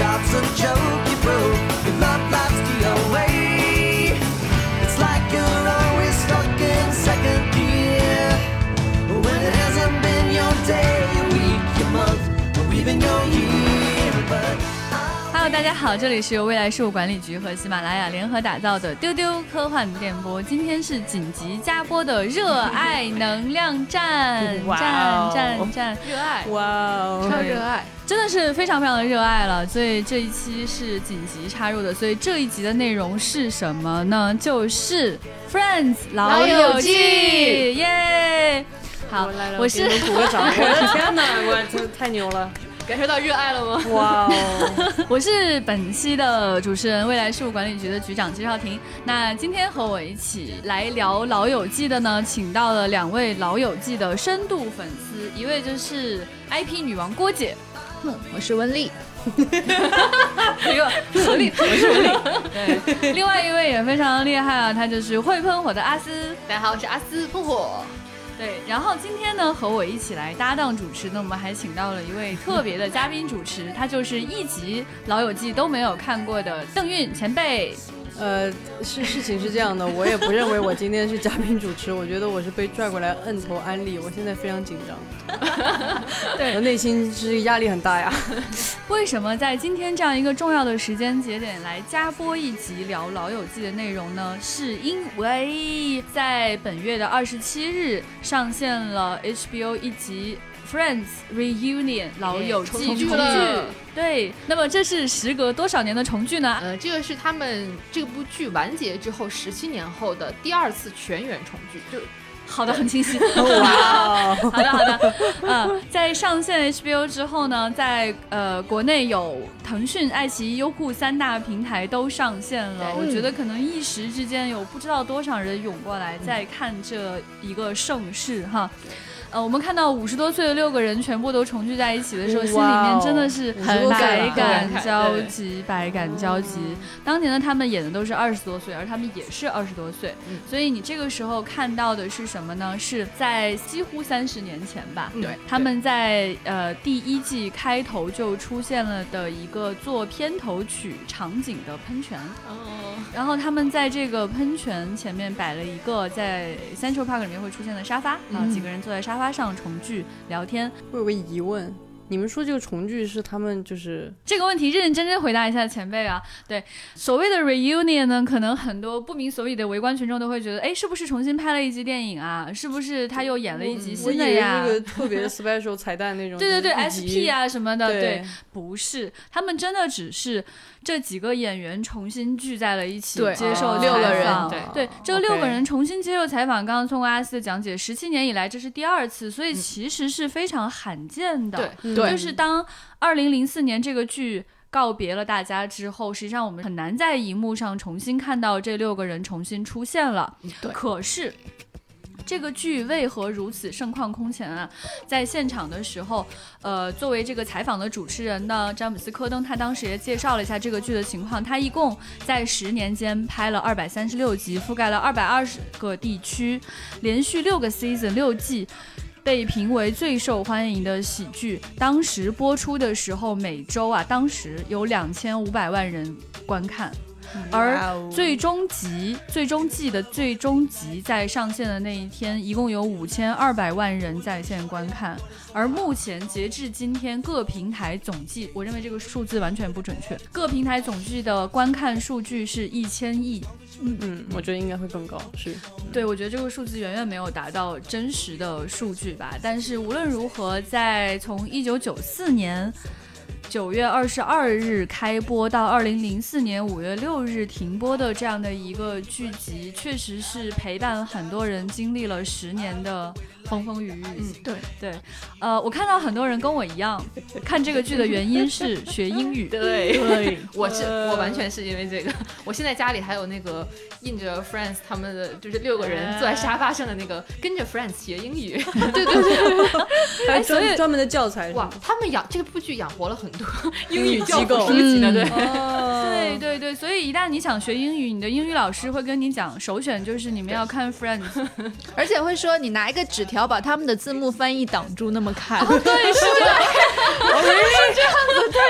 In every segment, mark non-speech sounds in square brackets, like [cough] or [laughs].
job's a joke, you broke. Your love life's the away. It's like you're always stuck in second gear. When it hasn't been your day, your week, your month, or even your year. But Hello，大家好，这里是由未来事务管理局和喜马拉雅联合打造的丢丢科幻电波。今天是紧急加播的热爱能量站，哇站哦站站，热爱，哇哦，超热爱，真的是非常非常的热爱了。所以这一期是紧急插入的。所以这一集的内容是什么呢？就是《Friends》老友记，记耶！好我来了，我是你们鼓个掌，[laughs] 我的天哪，我这太牛了，感受到热爱了吗？哇哦，[laughs] 我是本期的主持人，未来事务管理局的局长季少廷。那今天和我一起来聊《老友记》的呢，请到了两位《老友记》的深度粉丝，一位就是 IP 女王郭姐，我是温丽，一个 [laughs] 我是文丽。对，另外一位也非常厉害啊，他就是会喷火的阿斯。大家好，我是阿斯喷火。对，然后今天呢，和我一起来搭档主持呢，我们还请到了一位特别的嘉宾主持，他就是一集《老友记》都没有看过的邓韵前辈。呃，是事情是这样的，我也不认为我今天是嘉宾主持，我觉得我是被拽过来摁头安利，我现在非常紧张，[laughs] 对我内心是压力很大呀。[laughs] 为什么在今天这样一个重要的时间节点来加播一集聊《老友记》的内容呢？是因为在本月的二十七日上线了 HBO 一集。Friends Reunion 老友记重聚了对，那么这是时隔多少年的重聚呢？呃，这个是他们这部剧完结之后十七年后的第二次全员重聚，就好的，很清晰。[laughs] 哇哦，[laughs] 好的，好的。嗯，在上线 HBO 之后呢，在呃国内有腾讯、爱奇艺、优酷三大平台都上线了。我觉得可能一时之间有不知道多少人涌过来在看这一个盛世哈。呃，我们看到五十多岁的六个人全部都重聚在一起的时候，心里面真的是50多岁百感交集，百感交集。当年的他们演的都是二十多岁，而他们也是二十多岁，所以你这个时候看到的是什么呢？是在几乎三十年前吧，对他们在呃第一季开头就出现了的一个做片头曲场景的喷泉，哦，然后他们在这个喷泉前面摆了一个在 Central Park 里面会出现的沙发，啊，几个人坐在沙发上重聚聊天。我有个疑问，你们说这个重聚是他们就是这个问题认认真真回答一下前辈啊。对，所谓的 reunion 呢，可能很多不明所以的围观群众都会觉得，哎，是不是重新拍了一集电影啊？是不是他又演了一集新的呀？特别 [laughs] special 彩蛋那种，对对对，SP 啊什么的，对对，不是，他们真的只是这几个演员重新聚在了一起，对接受六个人访对对，这六个人重新接受采访，刚刚通过阿斯的讲解，十七年以来这是第二次，所以其实是非常罕见的。对嗯对就是当二零零四年这个剧。告别了大家之后，实际上我们很难在荧幕上重新看到这六个人重新出现了。对可是这个剧为何如此盛况空前啊？在现场的时候，呃，作为这个采访的主持人呢，詹姆斯·科登他当时也介绍了一下这个剧的情况。他一共在十年间拍了二百三十六集，覆盖了二百二十个地区，连续六个 season 六季。被评为最受欢迎的喜剧，当时播出的时候，每周啊，当时有两千五百万人观看，而最终集、最终季的最终集在上线的那一天，一共有五千二百万人在线观看。而目前截至今天，各平台总计，我认为这个数字完全不准确，各平台总计的观看数据是一千亿。嗯嗯，我觉得应该会更高，是对，我觉得这个数字远远没有达到真实的数据吧。但是无论如何，在从一九九四年九月二十二日开播到二零零四年五月六日停播的这样的一个剧集，确实是陪伴很多人经历了十年的风风雨雨。嗯对。对，呃，我看到很多人跟我一样看这个剧的原因是学英语。对。对，我是我完全是因为这个，我现在家里还有那个印着 Friends 他们的，就是六个人坐在沙发上的那个，[laughs] 跟着 Friends 学英语。对对对，[laughs] 还有所以专专门的教材哇，他们养这部剧养活了很多英语机构。书籍的，嗯。对。哦，对对对，所以一旦你想学英语，你的英语老师会跟你讲，首选就是你们要看 Friends。[laughs] 而且会说你拿一个纸条把他们的字幕翻译挡住，那么看。对，[laughs] 是这样子。对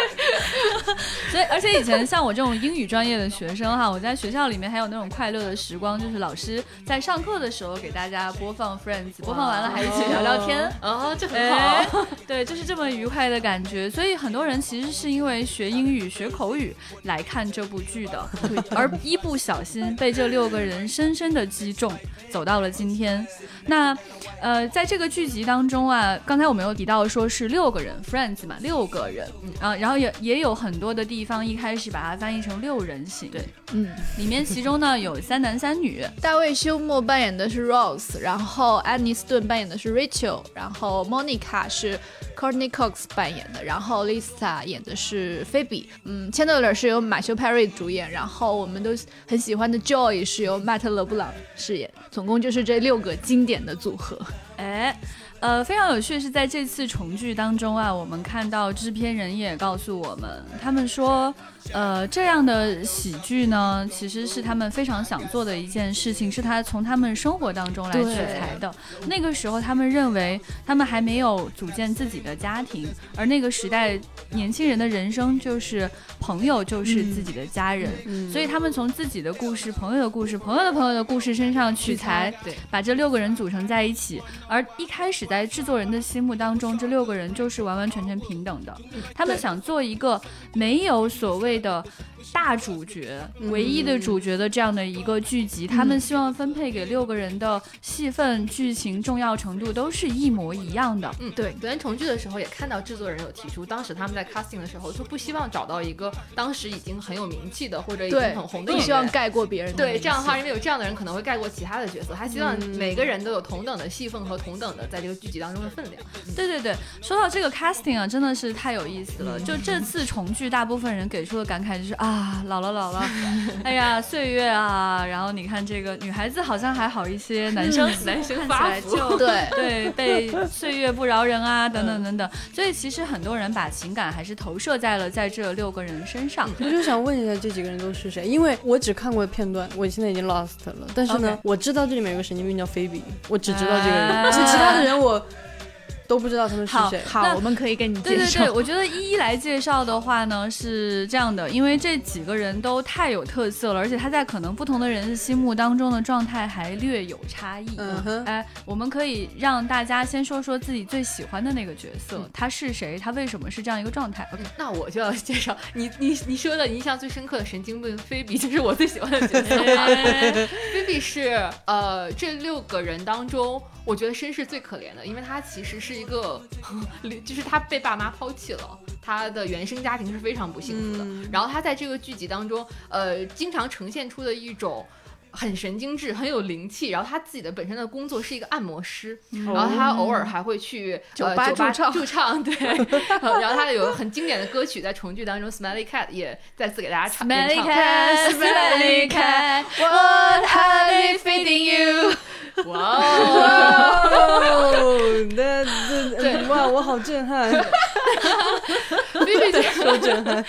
所以，而且以前像我这种英语专业的学生哈，我在学校里面还有那种快乐的时光，就是老师在上课的时候给大家播放 Friends，播放完了还一起聊聊天。哦，这很哎好。，对，就是这么愉快的感觉。所以很多人其实是因为学英语、学口语来看这部剧的，[laughs] 而一不小心被这六个人深深的击中，走到了今天。那呃，在这个剧集当中啊，刚才我们有提到说是六个人，Friends 嘛，六个人啊，然后也也有很多的地方一开始把它翻译成六人行。对，嗯，里面其中呢有三男三女，大卫休谟扮演的是 Rose，然后安妮斯顿扮演的是 Rachel，然后 Monica 是 Courtney Cox 扮演的，然后 Lisa 演的是 Phoebe。嗯，Chandler 是由马修 Perry 主演，然后我们都很喜欢的 Joy 是由麦特勒布朗饰演，总共就是这六个经典的组合。哎，呃，非常有趣是在这次重聚当中啊，我们看到制片人也告诉我们，他们说，呃，这样的喜剧呢，其实是他们非常想做的一件事情，是他从他们生活当中来取材的。那个时候，他们认为他们还没有组建自己的家庭，而那个时代年轻人的人生就是朋友就是自己的家人，所以他们从自己的故事、朋友的故事、朋友的朋友的故事身上取材，对，把这六个人组成在一起。而一开始在制作人的心目当中，这六个人就是完完全全平等的。他们想做一个没有所谓的大主角、唯一的主角的这样的一个剧集，他们希望分配给六个人的戏份、剧情重要程度都是一模一样的。嗯，对。昨天重聚的时候也看到制作人有提出，当时他们在 casting 的时候就不希望找到一个当时已经很有名气的或者已经很红的不。希望盖过别人对，这样的话，因为有这样的人可能会盖过其他的角色，他希望嗯每个人都有同等的戏份和同等的在这个剧集当中的分量。对对对，说到这个 casting 啊，真的是太有意思了。嗯就这次重聚，大部分人给出的感慨就是啊，老了老了，[laughs] 哎呀，岁月啊。然后你看这个女孩子好像还好一些，男生男生看起发来就对对被 [laughs] 岁月不饶人啊，等等等等。所以其实很多人把情感还是投射在了在这六个人身上。我就想问一下这几个人都是谁？因为我只看过片段，我现在已经 lost 了。但是呢我知道这里面有个神经病叫菲比，我只知道这个啊人，其他的人我做都不知道他们是谁。好，那我们可以跟你介绍。对对对，我觉得一一来介绍的话呢是这样的，因为这几个人都太有特色了，而且他在可能不同的人的心目当中的状态还略有差异。嗯哼，哎，我们可以让大家先说说自己最喜欢的那个角色，嗯他是谁，他为什么是这样一个状态？OK，那我就要介绍你你你说的印象最深刻的神经病菲比，就是我最喜欢的角色。[laughs] 菲比是呃这六个人当中，我觉得身世最可怜的，因为他其实是一个，[laughs] 就是他被爸妈抛弃了，他的原生家庭是非常不幸福的。嗯然后他在这个剧集当中，呃，经常呈现出的一种。很神经质，很有灵气。然后他自己的本身的工作是一个按摩师，然后他偶尔还会去酒吧吧驻唱 [laughs] 驻唱，对。呃 [laughs] 然后他有很经典的歌曲在重聚当中，Smelly Cat 也再次给大家唱。Smelly cat, smelly cat, What are they feeding you？哇哦！哦，那那哇，我好震撼，菲[laughs] 比受[laughs] 震撼。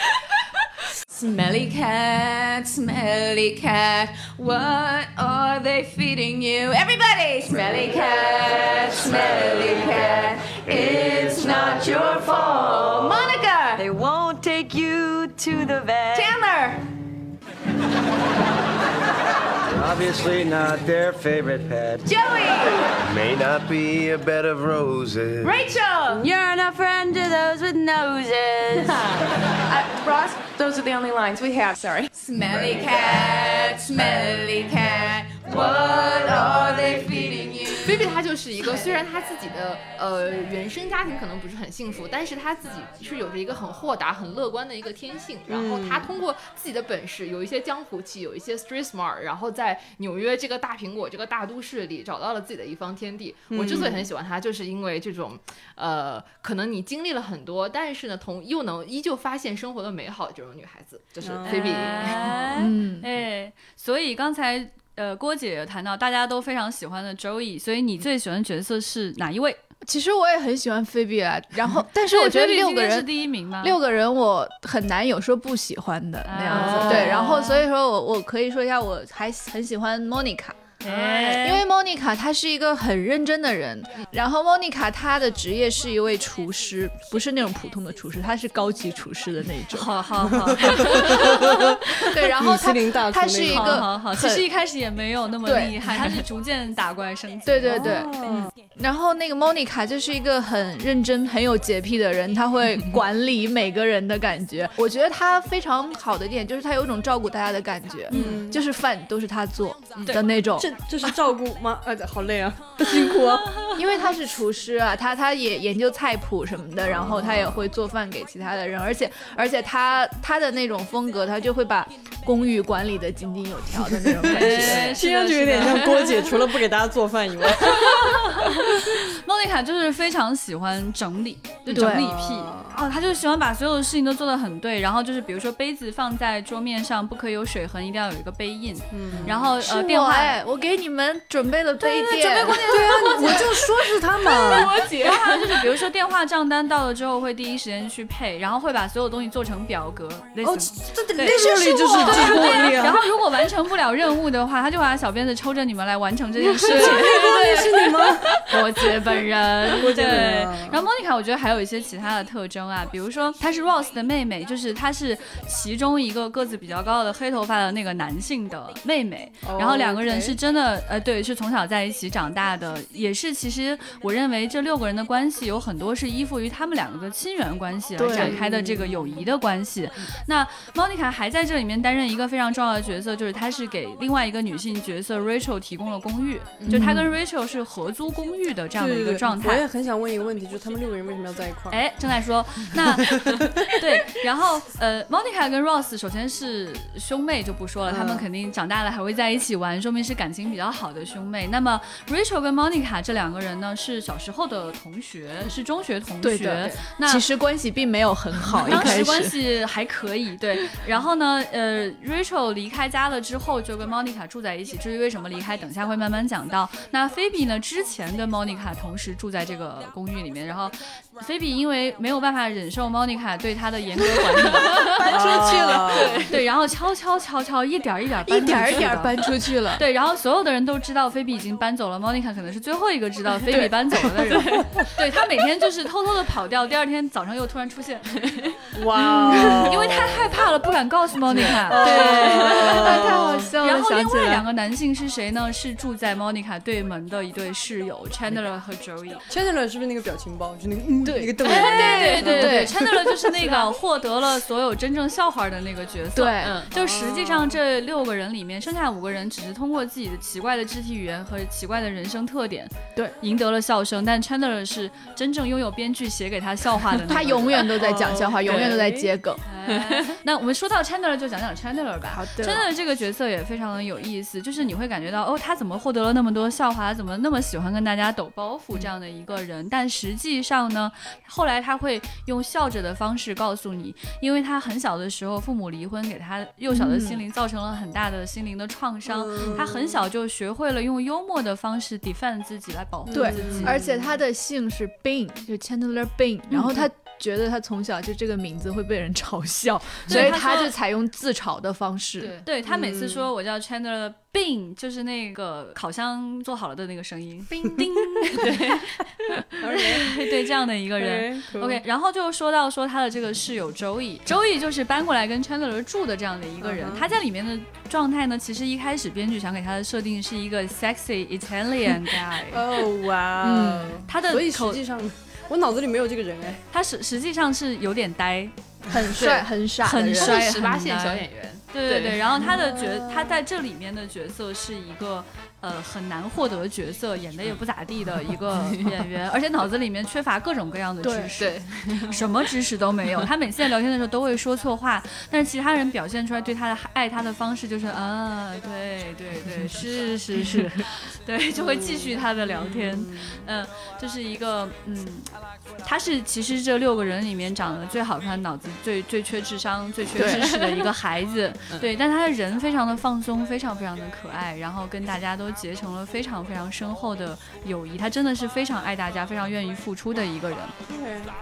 Smelly cat, smelly cat, what are they feeding you? Everybody! Smelly cat, smelly cat, it's not your fault. Monica! They won't take you to the vet. Chandler! Obviously not their favorite pet. Joey! May not be a bed of roses. Rachel! You're not a friend to those with noses. [laughs] Uh, Ross? Those are the only lines we have, sorry. Smelly cat, smelly cat, what are they feeding 比她就是一个，虽然她自己的呃原生家庭可能不是很幸福，但是她自己是有着一个很豁达、很乐观的一个天性。然后她通过自己的本事，有一些江湖气，有一些 street smart，然后在纽约这个大苹果这个大都市里找到了自己的一方天地。我之所以很喜欢她，就是因为这种呃，可能你经历了很多，但是呢，同又能依旧发现生活的美好的这种女孩子，就是菲比。哎 [laughs] 嗯哎，所以刚才呃郭姐有谈到大家都非常喜欢的 Joey，所以你最喜欢的角色是哪一位？其实我也很喜欢菲比啊，然后 [laughs] 但是我觉得六个人是人。第一名吗？六个人我很难有说不喜欢的那样子，哦对，然后所以说我我可以说一下，我还很喜欢 Monica，哎，因为 Monica 她是一个很认真的人，然后 Monica 她的职业是一位厨师，不是那种普通的厨师，她是高级厨师的那种。好好好，[laughs] 对，然后她她是一个好好好，其实一开始也没有那么厉害，她是逐渐打怪升级。对对对，哦。嗯，然后那个 Monica 就是一个很认真、很有洁癖的人，她会管理每个人的感觉。我觉得她非常好的一点就是她有一种照顾大家的感觉，嗯，就是饭都是他做的那种。这这是照顾吗？呃，好累啊，[laughs] 辛苦啊。因为他是厨师啊，他他也研究菜谱什么的，然后他也会做饭给其他的人，而且而且他他的那种风格，他就会把公寓管理的井井有条的那种感觉。[laughs] 哎听上去有点像郭姐，除了不给大家做饭以外，[laughs] 莫妮卡就是非常喜欢整理，整理癖哦，她就喜欢把所有的事情都做得很对，然后就是比如说杯子放在桌面上不可以有水痕，一定要有一个杯印，嗯，然后呃电话。我哎，我给你们准备了杯垫，准备过对啊，我就说是他嘛。[laughs] 然后就是，比如说电话账单到了之后，会第一时间去配，然后会把所有东西做成表格，类哦似。，这这里就是记过力啊。然后如果完成不了任务的话，他就把小鞭子抽着你们来完成这件事情。[laughs] 对，是你们？[laughs] 郭姐本人，郭姐本对。然后莫妮卡，我觉得还有一些其他的特征啊，比如说她是 Ross 的妹妹，就是她是其中一个个子比较高的黑头发的那个男性的妹妹。哦然后两个人是真的，呃，对，是从小在一起长大的，也是其实我认为这六个人的关系有很多是依附于他们两个的亲缘关系而展开的这个友谊的关系。那 Monica 还在这里面担任一个非常重要的角色，就是她是给另外一个女性角色 Rachel 提供了公寓，就她跟 Rachel 是合租公寓的这样的一个状态。我也很想问一个问题，就是他们六个人为什么要在一块儿？哎，正在说，那 [laughs] 对，然后呃，Monica 跟 Ross 首先是兄妹就不说了，他们嗯肯定长大了还会在一起玩，说明是感情比较好的兄妹。那么 Rachel 跟 Monica 这两个人呢，是小时候的同学，是中学同学。对的对那其实关系并没有很好，当时关。系还可以，对。然后呢，呃，Rachel 离开家了之后，就跟 Monica 住在一起。至于为什么离开，等下会慢慢讲到。那菲比呢，之前跟 Monica 同时住在这个公寓里面，然后菲比因为没有办法忍受 Monica 对她的严格管理，[laughs] 搬出去了，对 [laughs] 对，然后悄悄悄悄一点儿一点搬一点儿出去的一点儿搬出去了。对，然后所有的人都知道菲比已经搬走了，Monica 可能是最后一个知道菲比搬走了的人。对他每天就是偷偷的跑掉，第二天早上又突然出现，哇哦，因为太害怕了，不敢告诉 Monica。对，太好笑了，然后另想起来。外两个男性是谁呢？是住在 Monica 对门的一对室友 Chandler 和 Joey。Chandler 是不是那个表情包？就那个嗯，对那个瞪对眼。对对对，Chandler 就是那个 [laughs] 获得了所有真正笑话的那个角色。对嗯，就实际上这六个人里面，剩下五个人只是通过自己的奇怪的肢体语言和奇怪的人生特点，对，赢得了笑声。但 Chandler 是真正拥有编剧写给他笑话的 [laughs] 他永远都在讲笑话，永远都在接梗。哎 [laughs] 那我们说到 Chandler，就讲讲 Chandler 吧。好的 Chandler 这个角色也非常的有意思，就是你会感觉到，哦，他怎么获得了那么多笑话，他怎么那么喜欢跟大家抖包袱这样的一个人？但实际上呢，后来他会用笑着的方式告诉你，因为他很小的时候父母离婚，给他幼小的心灵造成了很大的心灵的创伤，他很小就学会了用幽默的方式 defend 自己来保护自己。而且他的姓是 Bean，就 Chandler Bean，然后他觉得他从小就这个名字会被人嘲笑，[laughs] 所以他就采用自嘲的方式。对，对他每次说我叫 Chandler Bing，就是那个烤箱做好了的那个声音，[laughs] 叮叮，[laughs] 对，对这样的一个人。OK，然后就说到说他的这个室友周易，周易就是搬过来跟 Chandler 住的这样的一个人。他在里面的状态呢，其实一开始编剧想给他的设定是一个 sexy Italian guy，哦哇嗯哦，他的所以实际上我脑子里没有这个人哎。他实实际上是有点呆，很帅、很傻，很帅他是十八线小演员，对对对，然后他的角，他在这里面的角色是一个呃很难获得角色，演的也不咋地的一个 [laughs] 演员，而且脑子里面缺乏各种各样的知识，对，什么知识都没有。他每次在聊天的时候都会说错话，但是其他人表现出来对他的爱他的方式就是啊，对对对，是是是，[laughs] 对，就会继续他的聊天。嗯，这是一个嗯，他是其实这六个人里面长得最好看、脑子最最缺智商、最缺知识的一个 [laughs] 孩子。对，但他的人非常的放松，非常非常的可爱，然后跟大家都结成了非常非常深厚的友谊。他真的是非常爱大家、非常愿意付出的一个人。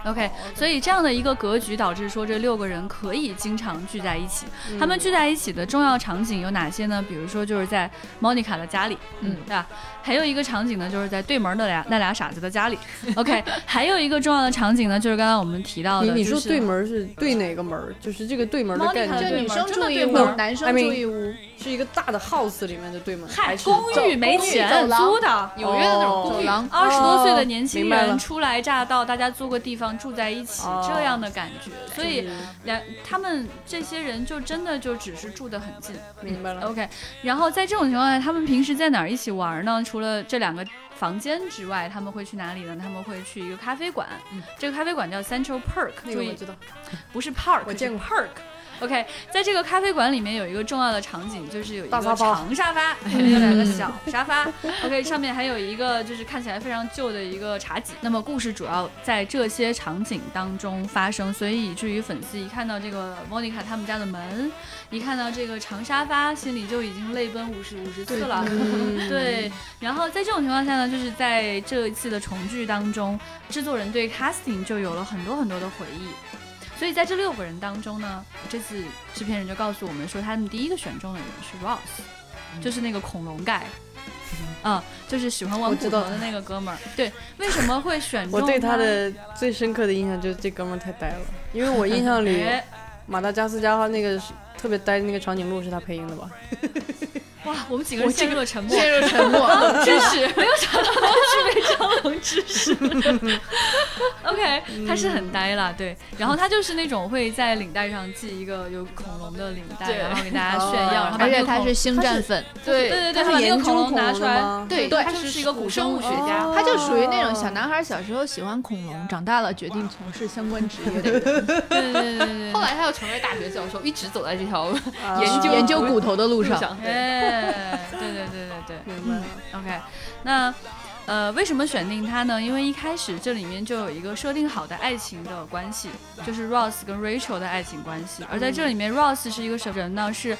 OK，所以这样的一个格局导致说这六个人可以经常聚在一起。他们聚在一起的重要场景有哪些呢？比如说就是在 Monica 的家里，嗯，对吧？还有一个场景呢，就是在对门的俩那俩傻子的家里。OK，[laughs] 还有一个重要的场景呢，就是刚刚我们提到的，你你说对门是对哪个门？就是这个对门的概念，就女生真的男生住一屋。是一个大的 house 里面的对门，嗨还，是公寓没钱租的，纽约的那种公寓二十多岁的哦年轻人初来乍到，大家租个地方住在一起，哦这样的感觉。所以两他们这些人就真的就只是住得很近。明白了。OK，然后在这种情况下，他们平时在哪儿一起玩呢？除了这两个房间之外，他们会去哪里呢？他们会去一个咖啡馆，这个咖啡馆叫 Central Park，注意那个我知道，不是 Park，我见过 Park。OK，在这个咖啡馆里面有一个重要的场景，就是有一个长沙发长沙发，有两个小沙发。OK，上面还有一个就是看起来非常旧的一个茶几。那么故事主要在这些场景当中发生，所以以至于粉丝一看到这个 Monica 他们家的门，一看到这个长沙发，心里就已经泪奔五十五十次了。[laughs] 对，然后在这种情况下呢，就是在这一次的重聚当中，制作人对 casting 就有了很多很多的回忆。所以在这六个人当中呢，这次制片人就告诉我们说，他们第一个选中的人是 Ross，就是那个恐龙盖。[laughs] 嗯，就是喜欢玩骨头的那个哥们儿。对，为什么会选 [laughs] 中我对他的最深刻的印象就是这哥们儿太呆了，因为我印象里 [laughs] 哎马达加斯加那个特别呆的那个长颈鹿是他配音的吧？哇，我们几个人陷入了沉默。陷入沉默。知 [laughs] 识，[laughs] 没有想到他具备蟑螂知识。[laughs] OK，他是很呆了，对。然后他就是那种会在领带上系一个有恐龙的领带，然后给大家炫耀，而且他是星战粉，对对对对，他把那个他是研究恐龙拿出来，对对，他是是一个古生物学哦家。他就属于那种小男孩小时候喜欢恐龙，长大了决定从事相关职业的人，对对对对对对。后来他又成为大学教授，一直走在这条啊研究研究骨头的路上。对哎，对对对对对。明白了。OK，那呃，为什么选定他呢？因为一开始这里面就有一个设定好的爱情的关系，就是 Ross 跟 Rachel 的爱情关系。而在这里面，Ross 是一个什么人呢？是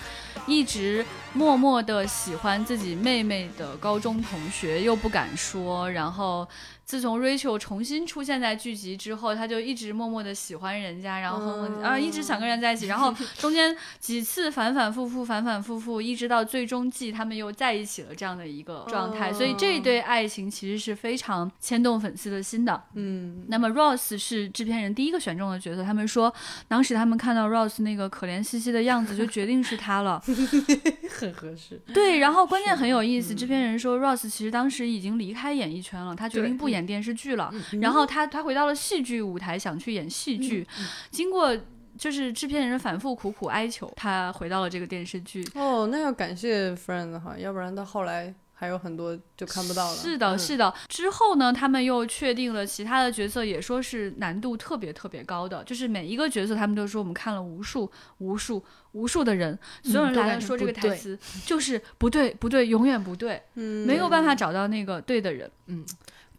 一直默默的喜欢自己妹妹的高中同学，又不敢说，然后。自从 Rachel 重新出现在剧集之后，他就一直默默的喜欢人家，然后哼哼啊一直想跟人在一起，然后 [laughs] 中间几次反反复复，反反复复，一直到最终季他们又在一起了这样的一个状态，所以这一对爱情其实是非常牵动粉丝的心的。嗯，那么 Ross 是制片人第一个选中的角色，他们说当时他们看到 Ross 那个可怜兮兮的样子，就决定是他了。[laughs] 很合适。对，然后关键很有意思，制片人说 Ross 其实当时已经离开演艺圈了，他决定不演电视剧了，然后他他回到了戏剧舞台，想去演戏剧，经过。就是制片人反复苦苦哀求，他回到了这个电视剧。哦，那要感谢 Friends 哈，要不然到后来还有很多就看不到了。是的，是的。之后呢，他们又确定了其他的角色，也说是难度特别特别高的。就是每一个角色，他们都说我们看了无数、无数、无数的人，所有人来说这个台词就是不对，不对，永远不对，嗯没有办法找到那个对的人。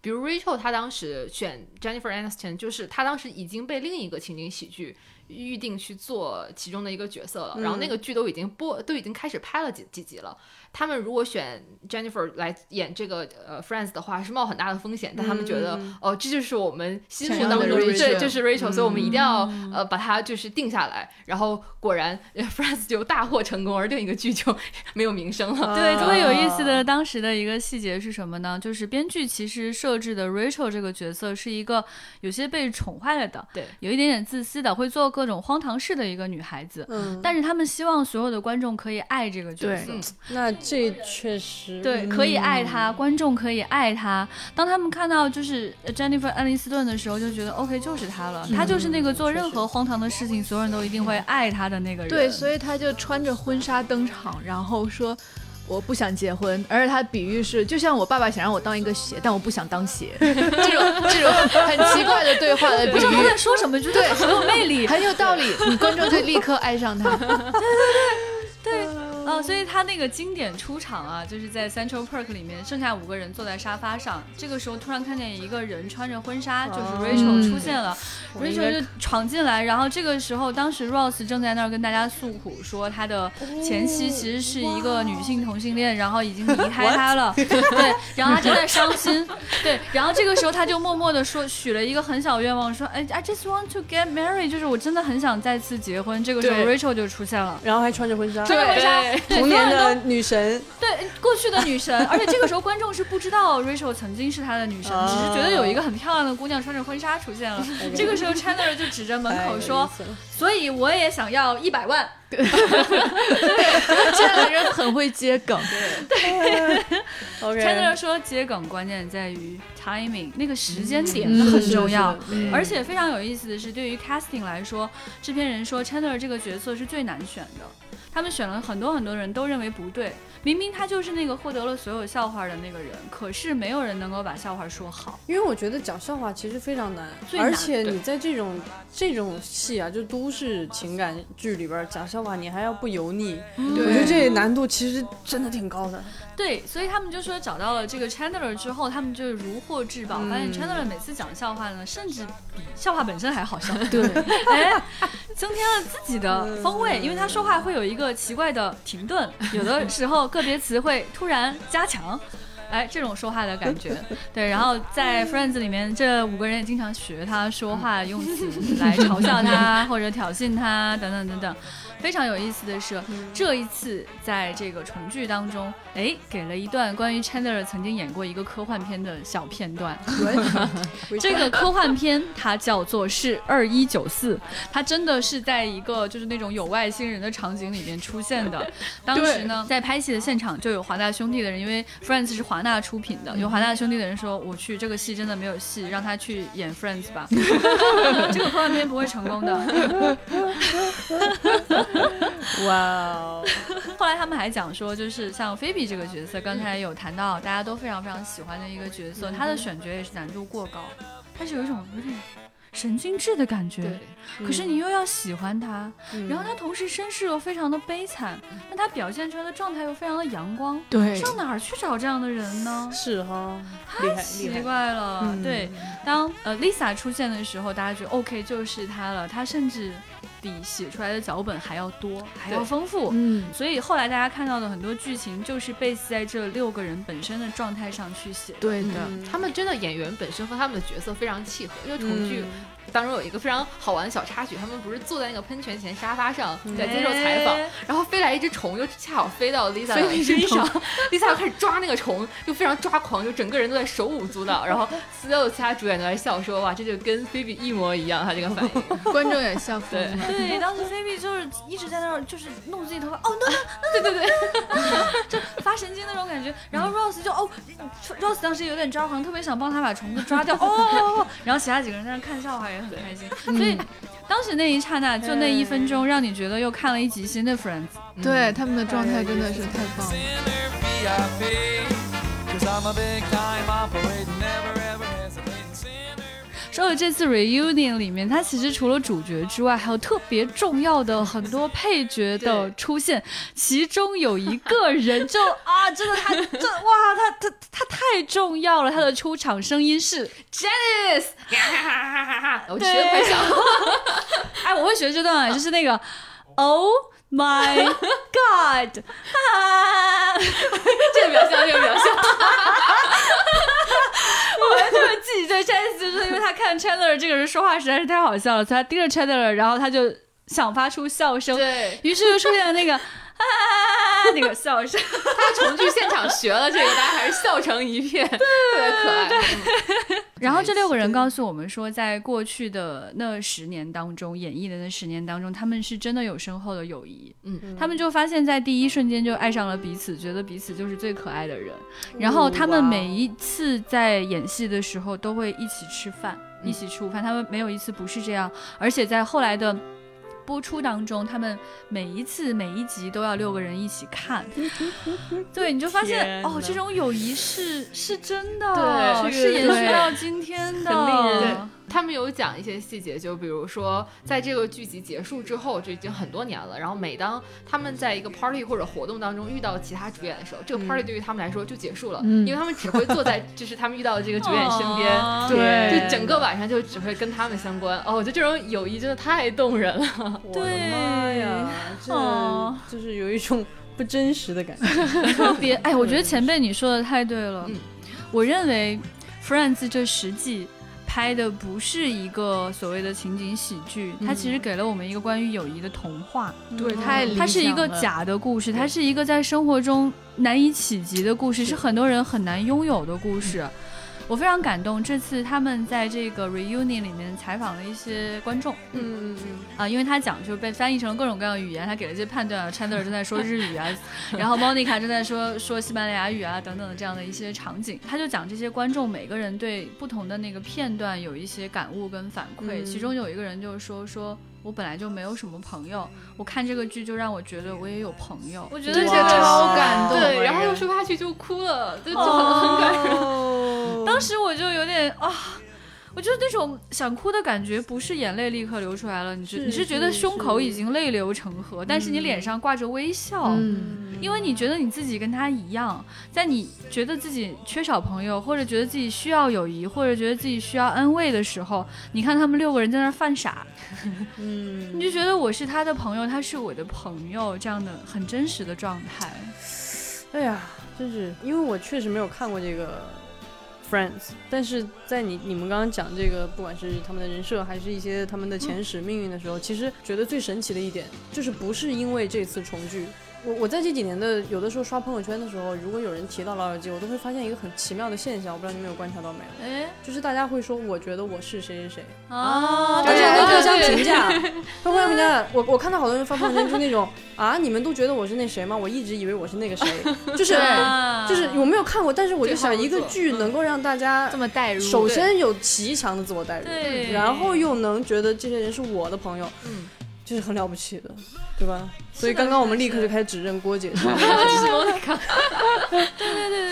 比如 Rachel，她当时选 Jennifer Aniston，就是她当时已经被另一个情景喜剧预定去做其中的一个角色了，然后那个剧都已经播，都已经开始拍了几几集了。他们如果选 Jennifer 来演这个呃 Friends 的话，是冒很大的风险，但他们觉得、哦，这就是我们心目当中对，就是 Rachel，、所以我们一定要呃把它就是定下来。然后果然呃 [laughs] Friends 就大获成功，而另一个剧就 [laughs] 没有名声了。对，特别有意思啊的当时的一个细节是什么呢？就是编剧其实设置的 Rachel 这个角色是一个有些被宠坏了的，对，有一点点自私的，会做各种荒唐事的一个女孩子。嗯，但是他们希望所有的观众可以爱这个角色，嗯那这确实对，可以爱他，观众可以爱他。当他们看到就是呃 Jennifer 安妮斯顿的时候，就觉得 OK 就是他了，他就是那个做任何荒唐的事情，所有人都一定会爱他的那个人。对，所以他就穿着婚纱登场，然后说。我不想结婚，而且他比喻是，就像我爸爸想让我当一个鞋，但我不想当鞋，[laughs] 这种这种很奇怪的对话的比不知道他喻，在说什么，觉得很有魅力。很有道理，你观众就立刻爱上他。[laughs] 对，哦，所以他那个经典出场啊，就是在 Central Park 里面，剩下五个人坐在沙发上，这个时候突然看见一个人穿着婚纱，就是哦。Rachel 出现了、我应该 r a c h e l 就闯进来，然后这个时候当时 Ross 正在那儿跟大家诉苦，说他的前妻其实是一个女性同性恋，然后已经离开 [laughs] 他了，对，然后他正在伤心，对，然后这个时候他就默默的说许了一个很小愿望，说哎 I just want to get married，就是我真的很想再次结婚，这个时候 Rachel 就出现了。然后还穿着婚纱，穿着婚纱，对童年的女神，对过去的女神，[laughs] 而且这个时候观众是不知道 Rachel 曾经是他的女神，哦只是觉得有一个很漂亮的姑娘穿着婚纱出现了。[laughs] 这个时候 Chandler 就指着门口说太有意思了：“所以我也想要一百万。[laughs] 对，这两个人很会接梗，对。”Chandler 说接梗关键在于 timing，那个时间点嗯很重要。而且非常有意思的是，对于 casting 来说，制片人说 Chandler 这个角色是最难选的。他们选了很多很多人都认为不对，明明他就是那个获得了所有笑话的那个人，可是没有人能够把笑话说好。因为我觉得讲笑话其实非常难，难而且你在这种这种戏啊，就都市情感剧里边讲笑话，你还要不油腻，嗯我觉得这难度其实真的挺高的。对，所以他们就说找到了这个 Chandler 之后，他们就如获至宝，发现 Chandler 每次讲笑话呢，甚至比笑话本身还好笑。对，哎，增添了自己的风味，因为他说话会有一个奇怪的停顿，有的时候个别词会突然加强。哎，这种说话的感觉，对，然后在 Friends 里面，这五个人也经常学他说话用词来嘲笑他或者挑衅他等等等等。非常有意思的是，这一次在这个重聚当中，哎，给了一段关于 Chandler 曾经演过一个科幻片的小片段。[laughs] 这个科幻片它叫做是二一九四，它真的是在一个就是那种有外星人的场景里面出现的。[laughs] 当时呢，在拍戏的现场就有华纳兄弟的人，因为 Friends 是华纳出品的，有华纳兄弟的人说：“我去，这个戏真的没有戏，让他去演 Friends 吧，[laughs] 这个科幻片不会成功的。” [laughs] 哇哦，[laughs] 后来他们还讲说，就是像菲比这个角色，刚才有谈到大家都非常非常喜欢的一个角色，他的选角也是难度过高，他是有一种有点神经质的感觉。对，可是你又要喜欢他，然后他同时身世又非常的悲惨，但他表现出来的状态又非常的阳光，对。上哪儿去找这样的人呢？是哈，厉害厉奇。怪了，嗯。对，当呃 Lisa 出现的时候，大家觉得 OK 就是他了，他甚至比写出来的脚本还要多，还要丰富。嗯，所以后来大家看到的很多剧情，就是 base 在这六个人本身的状态上去写的。对的，嗯他们真的演员本身和他们的角色非常契合，因为重剧嗯当中有一个非常好玩的小插曲，他们不是坐在那个喷泉前沙发上在接受采访，哎然后飞来一只虫，就恰好飞到 Lisa 的身上，[laughs] Lisa 就开始抓那个虫，就非常抓狂，就整个人都在手舞足蹈，然后所有其他主演都在笑说，哇，这就跟 Phoebe 一模一样，他这个反应。[laughs] 观众也笑疯了。对，当时菲比就是一直在那儿，就是弄自己头发，哦，no no，[laughs] 对对对，就发神经那种感觉。然后 Rose 就哦，Rose 当时有点抓狂，特别想帮他把虫子抓掉，哦哦哦，然后其他几个人在那看笑话也很开心。所以当时那一刹那，就那一分钟，让你觉得又看了一集新的 Friends。对他们的状态真的是太棒了。说到这次 reunion 里面，它其实除了主角之外，还有特别重要的很多配角的出现，其中有一个人就 [laughs] 啊，真的他这哇，他他他太重要了，他的出场声音是 Janice，[laughs] 我学的快想，[laughs] 哎，我会学这段啊，就是那个 Oh my God，[laughs] 哈，这个比较像，这个比较像。我特别记这 Chance，就是因为他看 Chandler 这个人说话实在是太好笑了，所以他盯着 Chandler，然后他就想发出笑声，对，于是就出现了那个啊 [laughs] 那个笑声。[laughs] 他重聚现场学了这个，大家还是笑成一片，特别可爱。嗯 [laughs] 然后这六个人告诉我们说，在过去的那十年当中，演绎的那十年当中，他们是真的有深厚的友谊。嗯，他们就发现，在第一瞬间就爱上了彼此，觉得彼此就是最可爱的人。然后他们每一次在演戏的时候都会一起吃饭，一起吃午饭，他们没有一次不是这样。而且在后来的。播出当中，他们每一次每一集都要六个人一起看，[laughs] 对，你就发现，哦这种友谊是是真的，对是延续到今天的，很令人他们有讲一些细节，就比如说，在这个剧集结束之后，就已经很多年了。然后每当他们在一个 party 或者活动当中遇到其他主演的时候，这个 party 对于他们来说就结束了，因为他们只会坐在就是他们遇到的这个主演身边，哦对就整个晚上就只会跟他们相关。哦，我觉得这种友谊真的太动人了。我的妈呀，这哦就是有一种不真实的感觉。特别哎，我觉得前辈你说的太对了。嗯我认为《Friends》这十季拍的不是一个所谓的情景喜剧，它其实给了我们一个关于友谊的童话。对，太它是一个假的故事，它是一个在生活中难以企及的故事，是很多人很难拥有的故事。我非常感动，这次他们在这个 reunion 里面采访了一些观众嗯嗯嗯，啊，因为他讲就是被翻译成了各种各样的语言，他给了一些判断啊，Chandler 正在说日语啊，[laughs] 然后 Monica 正在说说西班牙语啊等等的这样的一些场景，他就讲这些观众每个人对不同的那个片段有一些感悟跟反馈，嗯其中有一个人就是说说。我本来就没有什么朋友，我看这个剧就让我觉得我也有朋友。我觉得这个这个超感动对，哎然后又说下去就哭了，就就很很感人。哦 [laughs] 当时我就有点啊，我就是那种想哭的感觉，不是眼泪立刻流出来了，你是是你是觉得胸口已经泪流成河，但是你脸上挂着微笑。嗯，因为你觉得你自己跟他一样，在你觉得自己缺少朋友，或者觉得自己需要友谊，或者觉得自己需要安慰的时候，你看他们六个人在那儿犯傻，[laughs] 嗯，你就觉得我是他的朋友，他是我的朋友，这样的很真实的状态。哎呀，真是，因为我确实没有看过这个 Friends，但是在你你们刚刚讲这个，不管是他们的人设，还是一些他们的前史命运的时候，其实觉得最神奇的一点，就是不是因为这次重聚。我我在这几年的有的时候刷朋友圈的时候，如果有人提到《老友记》，我都会发现一个很奇妙的现象，我不知道你们有观察到没有，哎就是大家会说我觉得我是谁谁谁，啊，而且会互相评价，[laughs] 会互相评价。我我看到好多人发朋友圈就那种啊，你们都觉得我是那谁吗？我一直以为我是那个谁，就是就是我没有看过，但是我就想一个剧能够让大家这么代入，首先有极强的自我代入，然后又能觉得这些人是我的朋友，嗯，这是很了不起的，对吧？所以刚刚我们立刻就开始指认郭姐，[laughs] 是吧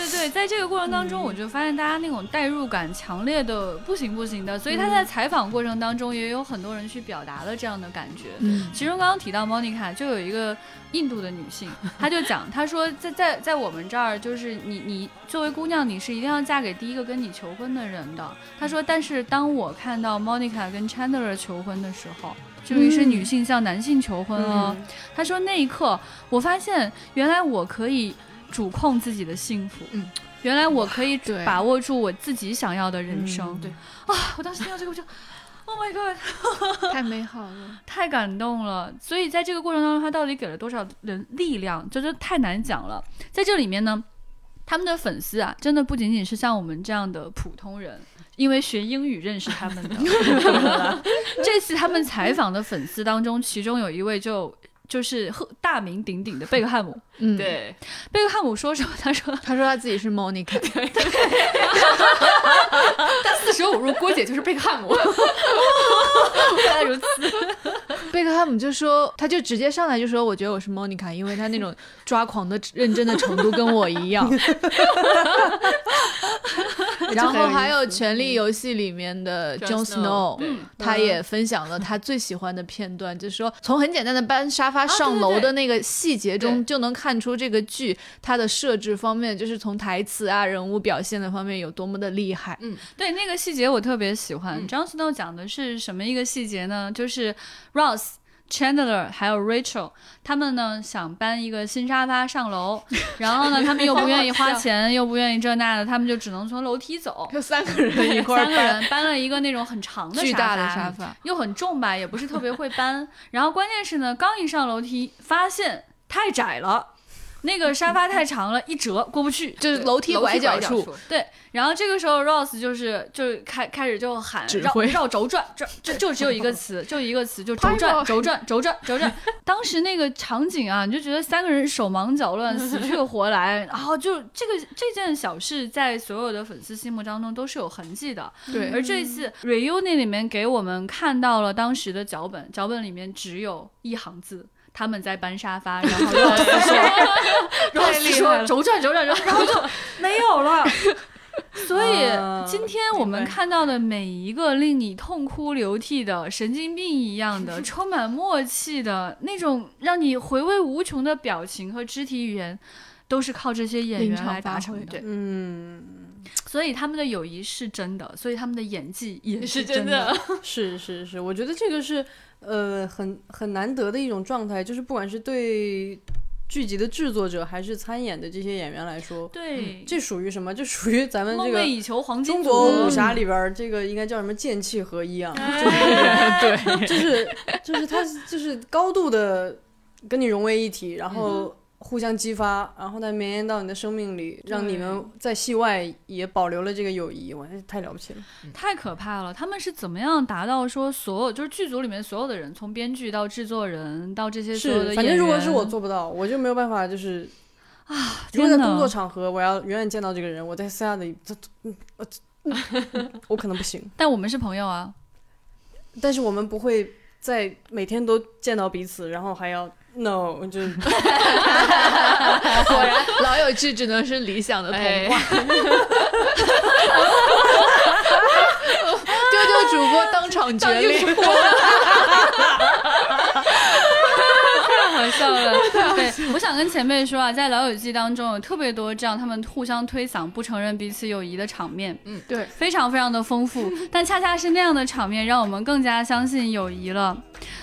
对在这个过程当中，我就发现大家那种代入感强烈的不行不行的，所以他在采访过程当中也有很多人去表达了这样的感觉。嗯其中刚刚提到 Monica，就有一个印度的女性，她就讲，她说在在在我们这儿，就是你你作为姑娘，你是一定要嫁给第一个跟你求婚的人的。她说，但是当我看到 Monica 跟 Chandler 求婚的时候。就于是女性向男性求婚了。嗯她说那一刻，我发现原来我可以主控自己的幸福。嗯，原来我可以把握住我自己想要的人生。嗯对啊，我当时听到这个我就，Oh my god，[laughs] 太美好了。太感动了。所以在这个过程当中，他到底给了多少人力量，这就太难讲了。在这里面呢，他们的粉丝啊，真的不仅仅是像我们这样的普通人。因为学英语认识他们的，[laughs] 这次他们采访的粉丝当中，其中有一位就就是赫大名鼎鼎的贝克汉姆。[laughs] 嗯，，对，贝克汉姆说什么？他说他说他自己是 Monica，[laughs] [laughs] 但四舍五入，郭姐就是贝克汉姆。原来如此，贝克汉姆就说，他就直接上来就说，我觉得我是 Monica，因为他那种抓狂的认真的程度跟我一样。然后还有《权力游戏》里面的 Jon 对他也分享了他最喜欢的片段，就是说从很简单的搬沙发上楼的那个细节中，就能看出这个剧它的设置方面，就是从台词啊、人物表现的方面有多么的厉害。嗯对那个细节我特别喜欢。Jon Snow 讲的是什么一个细节呢？就是 Ross。Chandler 还有 Rachel，他们呢想搬一个新沙发上楼，然后呢他们又不愿意花钱，又不愿意这那的，他们就只能从楼梯走。就三个人一块儿三个搬人搬了一个那种很长的巨大的沙沙发，又很重吧，也不是特别会搬。然后关键是呢，刚一上楼梯，发现太窄了，那个沙发太长了，一折过不去。就是楼梯拐角处处，，对，然后这个时候，Rose 就是就是开开始就喊绕绕轴转，转，就就只有一个词，就一个词，就轴转轴转轴转轴转。当时那个场景啊，你就觉得三个人手忙脚乱，死去活来，然后就这个这件小事在所有的粉丝心目当中都是有痕迹的。对而这一次 reunion 里面给我们看到了当时的脚本，脚本里面只有一行字。他们在搬沙发，然后 Ross 说，[laughs] Ross 说轴转轴转轴转，然后就没有了。[laughs] [laughs] 所以啊今天我们看到的每一个令你痛哭流涕的、神经病一样的、[laughs] 充满默契的那种让你回味无穷的表情和肢体语言，都是靠这些演员来达成的。嗯，所以他们的友谊是真的，所以他们的演技也是真真的。[laughs] 是是是，我觉得这个是呃很很难得的一种状态，就是不管是对剧集的制作者还是参演的这些演员来说，对，这属于什么？这属于咱们这个以求黄金中国武侠里边儿，这个应该叫什么剑气合一啊？对，就是就是他就是高度的跟你融为一体，然后互相激发，然后再绵延到你的生命里，让你们在戏外也保留了这个友谊，哇，太了不起了！太可怕了！他们是怎么样达到说所有就是剧组里面所有的人，从编剧到制作人到这些所有的是，演员，反正如果是我做不到，我就没有办法，就是啊，如果在工作场合我要远远见到这个人，我在私下里，这 [laughs] 我可能不行。但我们是朋友啊，但是我们不会在每天都见到彼此，然后还要 no，就果然老友记只能是理想的童哎。话。[laughs] 丢丢主播当场决裂，太 [laughs] 好笑了。对，我想跟前辈说啊，在《老友记》当中有特别多这样他们互相推搡、不承认彼此友谊的场面，嗯对，非常非常的丰富。但恰恰是那样的场面，让我们更加相信友谊了。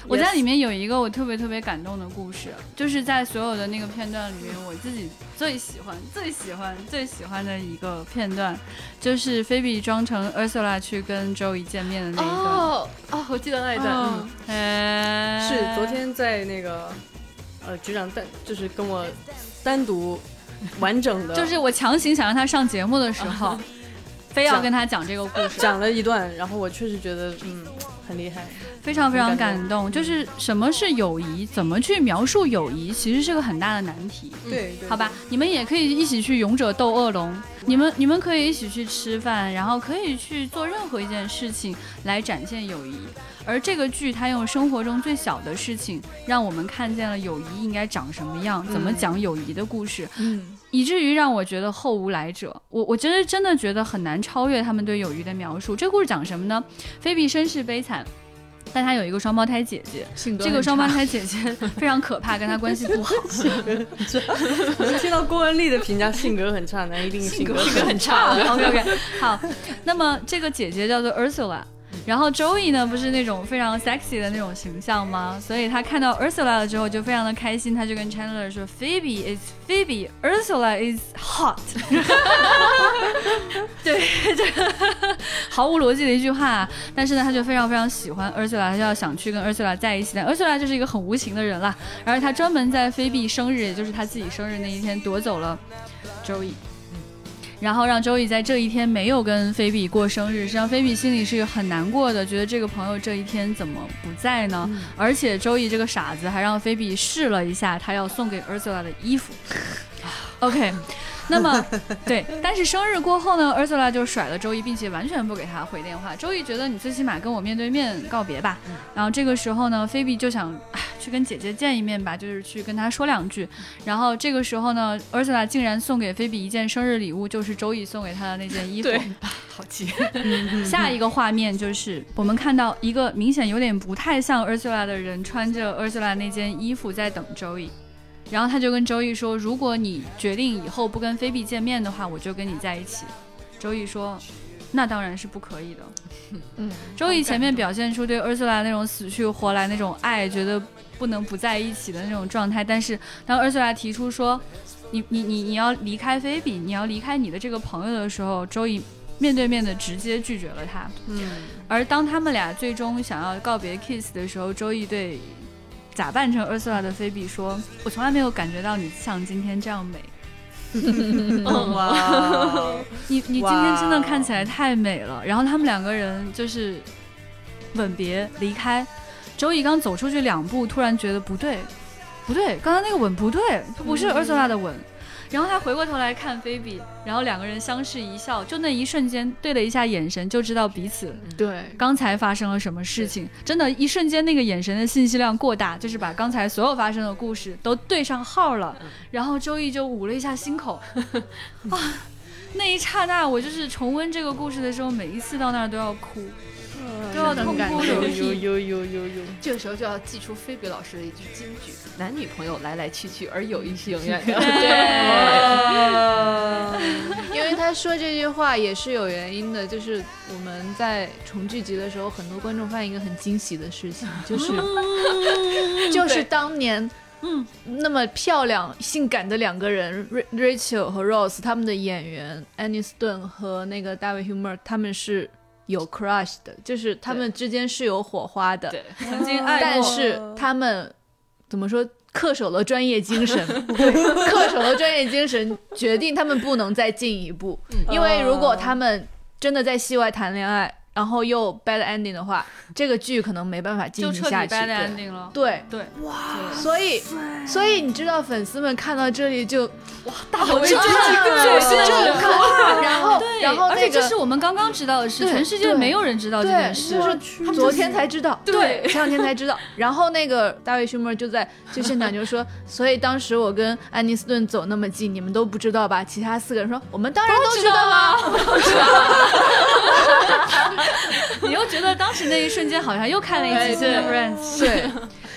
我在里面有一个我特别特别感动的故事，就是在所有的那个片段里面，我自己最喜欢、最喜欢、最喜欢的一个片段，就是菲比装成 Ursula 去跟 Joey 见面的那一段。哦哦，我记得那一段，嗯，哎是昨天在那个呃局长单就是跟我单独完整的 [laughs] 就是我强行想让他上节目的时候，非要跟他讲这个故事，讲了一段，然后我确实觉得嗯很厉害。非常非常很感感动。就是什么是友谊，怎么去描述友谊，其实是个很大的难题。对对，好吧，你们也可以一起去勇者斗恶龙，你们你们可以一起去吃饭，然后可以去做任何一件事情来展现友谊。而这个剧它用生活中最小的事情，让我们看见了友谊应该长什么样，怎么讲友谊的故事。嗯，以至于让我觉得后无来者。我我其实真的觉得很难超越他们对友谊的描述。这故事讲什么呢？菲比身世悲惨。但她有一个双胞胎姐姐，性格这个双胞胎姐姐非常可怕，跟她关系不好。[laughs] 我听到郭文丽的评价，性格很差，那一定性格很差。OK OK，好，那么这个姐姐叫做 Ursula。然后 Joey 呢，不是那种非常 sexy 的那种形象吗？所以他看到 Ursula 了之后就非常的开心，他就跟 Chandler 说：“Phoebe is Phoebe，Ursula is hot。[laughs] ”对，这个毫无逻辑的一句话，但是呢，他就非常非常喜欢 Ursula，他就要想去跟 Ursula 在一起。但 Ursula 就是一个很无情的人啦，然后他专门在菲比生日，也就是他自己生日那一天夺走了 Joey。然后让周易在这一天没有跟菲比过生日，实际上菲比心里是很难过的，觉得这个朋友这一天怎么不在呢？而且周易这个傻子还让菲比试了一下他要送给 Ursula 的衣服。[laughs] OK，[laughs] 那么对，但是生日过后呢，Ursula 就甩了周易，并且完全不给他回电话。周易觉得你最起码跟我面对面告别吧。然后这个时候呢，菲比就想去跟姐姐见一面吧，就是去跟她说两句。然后这个时候呢，Ursula 竟然送给菲比一件生日礼物，就是周易送给她的那件衣服。对，[laughs] 好气，[laughs] 下一个画面就是我们看到一个明显有点不太像 Ursula 的人穿着 Ursula 那件衣服在等 Joey，然后他就跟 Joey 说：“如果你决定以后不跟菲比见面的话，我就跟你在一起。”Joey 说：“那当然是不可以的。[laughs] ”嗯，[laughs] 周易前面表现出对 Ursula 那种死去活来那种爱，觉得不能不在一起的那种状态，但是当 Ursula 提出说：“你你你你要离开菲比，你要离开你的这个朋友的时候，周易面对面的直接拒绝了他。嗯，而当他们俩最终想要告别 kiss 的时候，周易对假扮成 Ursula 的菲比说：“我从来没有感觉到你像今天这样美。[laughs] 哇，你你今天真的看起来太美了。”然后他们两个人就是吻别离开。周易刚走出去两步，突然觉得不对，不对，刚刚那个吻不对，不是 Ursula 的吻。然后他回过头来看菲比，然后两个人相视一笑，就那一瞬间对了一下眼神，就知道彼此对，刚才发生了什么事情。真的，一瞬间那个眼神的信息量过大，就是把刚才所有发生的故事都对上号了。然后周易就捂了一下心口，[laughs] 啊，那一刹那，我就是重温这个故事的时候，每一次到那儿都要哭，都要痛哭流有涕。有有有有，这个时候就要祭出菲比老师的一句金句：男女朋友来来去去，而友谊是永远的。对因为他说这句话也是有原因的，就是我们在重聚集的时候，很多观众发现一个很惊喜的事情，就是 [laughs] 就是当年。嗯，那么漂亮、性感的两个人，Ra-，Rachel 和 Rose，他们的演员安妮斯顿和那个大卫 ·Humer，他们是有 crush 的，就是他们之间是有火花的。对，曾经爱过，但是他们怎么说？恪守了专业精神，[laughs] 恪守了专业精神，决定他们不能再进一步。因为如果他们真的在戏外谈恋爱，然后又 bad ending 的话，[laughs] 这个剧可能没办法进就彻底行下去。bad 对 ending 了。对，对，所以所以你知道，粉丝们看到这里就哇，大好震震撼，撼对，对震撼。然后对，然后而且那个这是我们刚刚知道的事，对全世界没有人知道这，件事。就是昨天才知道，对前两天才知道。然后那个大卫·舒默就在就现场就说，所以当时我跟安妮斯顿走那么近，你们都不知道吧？其他四个人说，我们当然都知道啊。[laughs] 你又觉得当时那一瞬间好像又看了一集 Friends。对，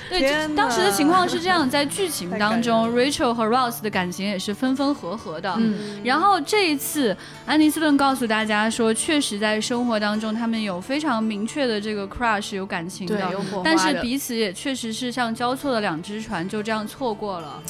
对，当时的情况是这样，在剧情当中，Rachel 和 Ross 的感情也是分分合合的。嗯，然后这一次，安妮斯顿告诉大家说，确实在生活当中，他们有非常明确的这个 crush 有感情的对，，有火花但是彼此也确实是像交错的两只船，就这样错过了。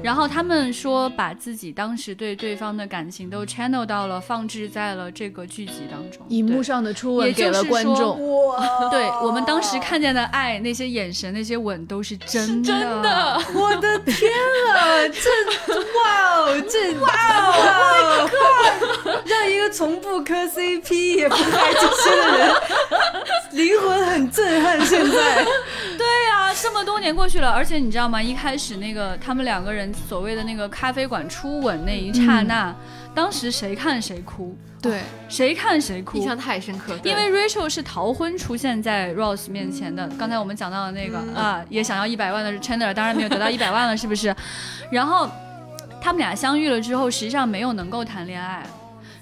然后他们说，把自己当时对对方的感情都 channel 到了，放置在了这个剧集当中。荧幕上的初吻也就是给了观说众。哇，对我们当时看见的爱，那些眼神、那些吻都是真的。真的，我的天啊，这哇哦，这哇哦，让一个从不磕 CP 也不拍这些的人，灵魂很震撼。现在，对呀、这么多年过去了，而且你知道吗？一开始那个他们两个人所谓的那个咖啡馆初吻那一刹那，当时谁看谁哭，对，谁看谁哭印。象太深刻。因为 Rachel 是逃婚出现在 Ross 面前的，刚才我们讲到的那个、啊，也想要一百万的 Chandler，当然没有得到一百万了，是不是？[laughs] 然后他们俩相遇了之后，实际上没有能够谈恋爱。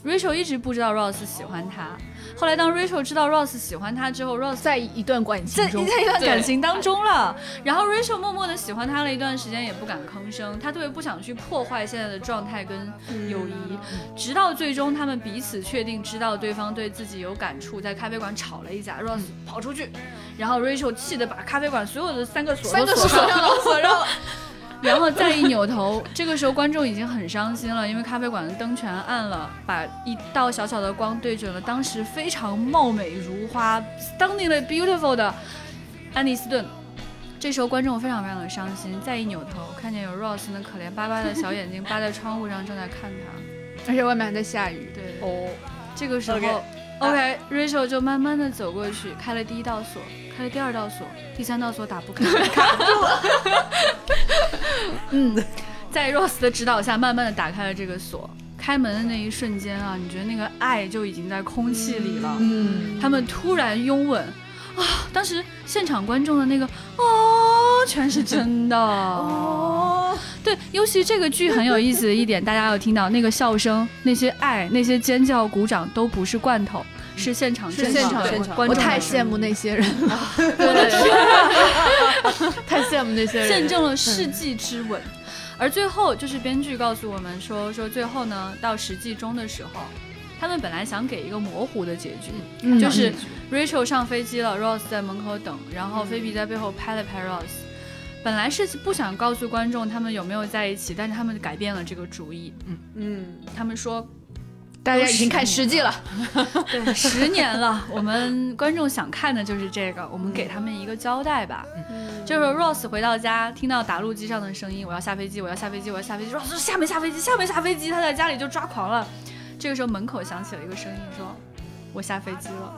Rachel 一直不知道 Ross 喜欢她，后来当 Rachel 知道 Ross 喜欢她之后，Ross 在一段感情在中，在一段感情当中了。然后 Rachel 默默的喜欢他了一段时间，也不敢吭声，他特别不想去破坏现在的状态跟友谊，直到最终他们彼此确定知道对方对自己有感触，在咖啡馆吵了一架，Ross 跑出去，然后 Rachel 气得把咖啡馆所有的三个锁三个都锁上锁上了，锁上了。然后再一扭头，[laughs] 这个时候观众已经很伤心了，因为咖啡馆的灯全暗了，把一道小小的光对准了当时非常貌美如花、stunningly beautiful 的安妮斯顿。这时候观众非常非常的伤心，再一扭头，看见有 Ross 那可怜巴巴的小眼睛 [laughs] 扒在窗户上，正在看他。而且外面还在下雨。对，哦，这个时候 OK Rachel 就慢慢的走过去，开了第一道锁，开了第二道锁，第三道锁打不开，[laughs] 卡住了。嗯，[laughs] 在 Rose 的指导下，慢慢的打开了这个锁。开门的那一瞬间啊，你觉得那个爱就已经在空气里了。嗯，他们突然拥吻啊！当时现场观众的那个哦，全是真的。哦。对，尤其这个剧很有意思的一点，大家要听到那个笑声、[laughs] 那些爱、那些尖叫、鼓掌，都不是罐头，是现场是真现场的现场。观我太羡慕那些人，对 [laughs] 太羡慕那些人，见证了世纪之吻。而最后就是编剧告诉我们说，说最后呢，到实际中的时候，他们本来想给一个模糊的结局，嗯就是 Rachel 上飞机了，Ross 在门口等，然后菲比在背后拍了拍 Ross。本来是不想告诉观众他们有没有在一起，但是他们改变了这个主意。嗯嗯，他们说，大家已经看实际了，[laughs] 对，十年了，我们观众想看的就是这个，我们给他们一个交代吧。就是 Ross 回到家，听到打路机上的声音，我要下飞机，我要下飞机，我要下飞机。Rose 说下没下飞机，下没下飞机，他在家里就抓狂了。这个时候门口响起了一个声音，说：“我下飞机了。”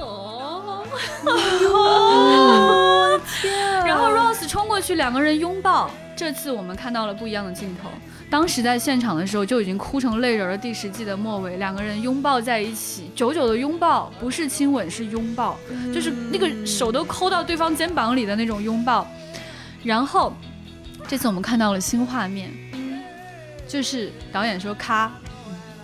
哦，然后 Rose 冲过去，两个人拥抱。这次我们看到了不一样的镜头。当时在现场的时候就已经哭成泪人了。第十季的末尾，两个人拥抱在一起，久久的拥抱，不是亲吻，是拥抱，就是那个手都抠到对方肩膀里的那种拥抱。然后这次我们看到了新画面，就是导演说咔，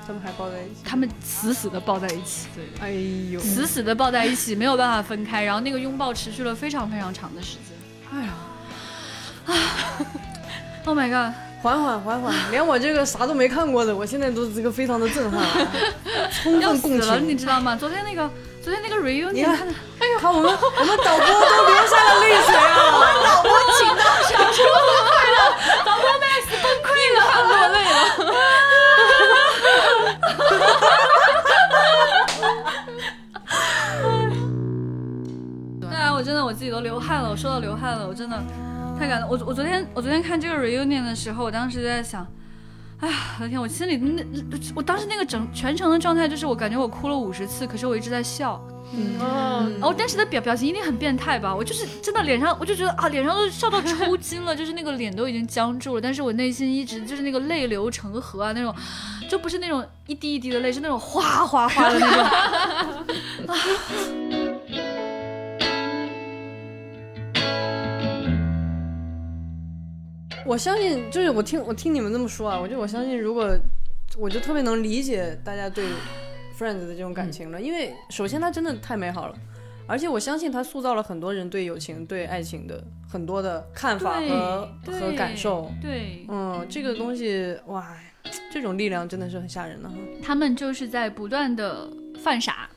他们还抱在一起。他们死死的抱在一起，对哎呦，死死的抱在一起，没有办法分开。然后那个拥抱持续了非常非常长的时间。哎呀，Oh my god！缓缓缓缓，连我这个啥都没看过的，我现在都这个非常的震撼啊，[laughs] 充要分共死了，你。知道吗？昨天那个，昨天那个你 reunion 看看的，看我们我们导播都流下了泪水啊！[laughs] 对啊，我真的我自己都流汗了，我说到流汗了，我真的太感动。我我昨天我昨天看这个 reunion 的时候，我当时就在想，哎呀，我的天，我心里那我当时那个整全程的状态就是我感觉我哭了五十次，可是我一直在笑。嗯，哦，但是的表表情一定很变态吧？我就是真的脸上，我就觉得啊，脸上都笑到抽筋了，[laughs] 就是那个脸都已经僵住了，但是我内心一直就是那个泪流成河啊，那种，就不是那种一滴一滴的泪，是那种哗哗哗的那种。[laughs] 我相信，就是我听我听你们这么说啊，我就我相信，如果我就特别能理解大家对 Friends 的这种感情了，因为首先它真的太美好了，而且我相信它塑造了很多人对友情、对爱情的很多的看法和和感受。对，嗯，这个东西哇，这种力量真的是很吓人的哈。他们就是在不断的犯傻、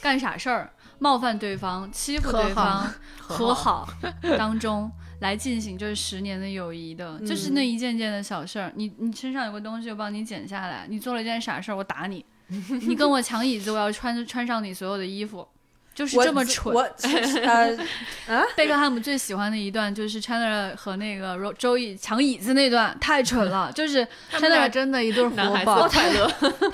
干傻事儿、冒犯对方、欺负对方、和好当中来进行这十年的友谊的，就是那一件件的小事儿。你你身上有个东西，我帮你捡下来；你做了一件傻事儿，我打你；[laughs] 你跟我抢椅子，我要穿穿上你所有的衣服。就是这么蠢。我呃 [laughs] 贝克汉姆最喜欢的一段就是 Chandler 和那个 Ro- Joey 抢椅子那段，太蠢了。[laughs] 就是他们 Chandler 俩真的一对活宝。快乐，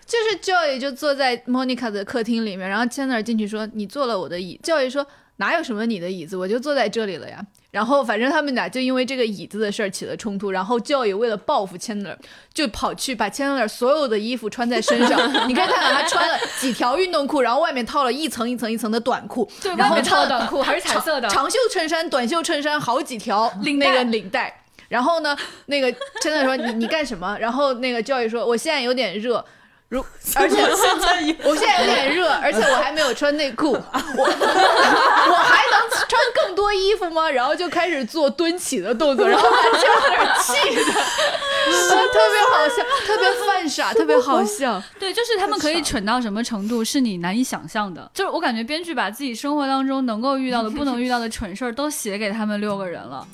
就是 Joey 就坐在 Monica 的客厅里面，然后 Chandler 进去说：“你坐了我的椅。”Joey 说：“哪有什么你的椅子，我就坐在这里了呀。”然后反正他们俩就因为这个椅子的事儿起了冲突，然后 Joey 为了报复 Chandler，就跑去把 Chandler 所有的衣服穿在身上。你可以看到他穿了几条运动裤，然后外面套了一层一层一层的短裤，对然后外面套短裤还是彩色的长长袖衬衫、短袖衬衫好几条那个领带。然后呢，那个 Chandler 说你你干什么？然后那个 Joey 说我现在有点热。如 [laughs] 而且现在也我现在有点热，而且我还没有穿内裤，[laughs] 我 [laughs] 我还能穿更多衣服吗？然后就开始做蹲起的动作，然后把 Chandler 气的，特别好笑，特别犯傻，特别好笑。对，就是他们可以蠢到什么程度，是你难以想象的。就是我感觉编剧把自己生活当中能够遇到的、不能遇到的蠢事儿都写给他们六个人了。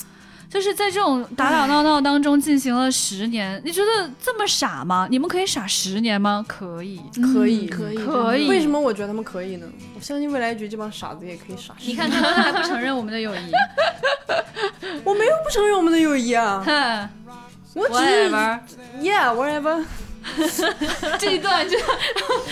就是在这种打打闹闹当中进行了十年，你觉得这么傻吗？你们可以傻十年吗？可以，可以可以可以。为什么我觉得他们可以呢？我相信未来局这帮傻子也可以傻。[laughs] 你看他们还不承认我们的友谊？我没有不承认我们的友谊啊，哼 [laughs] 我只是，whatever。这一段就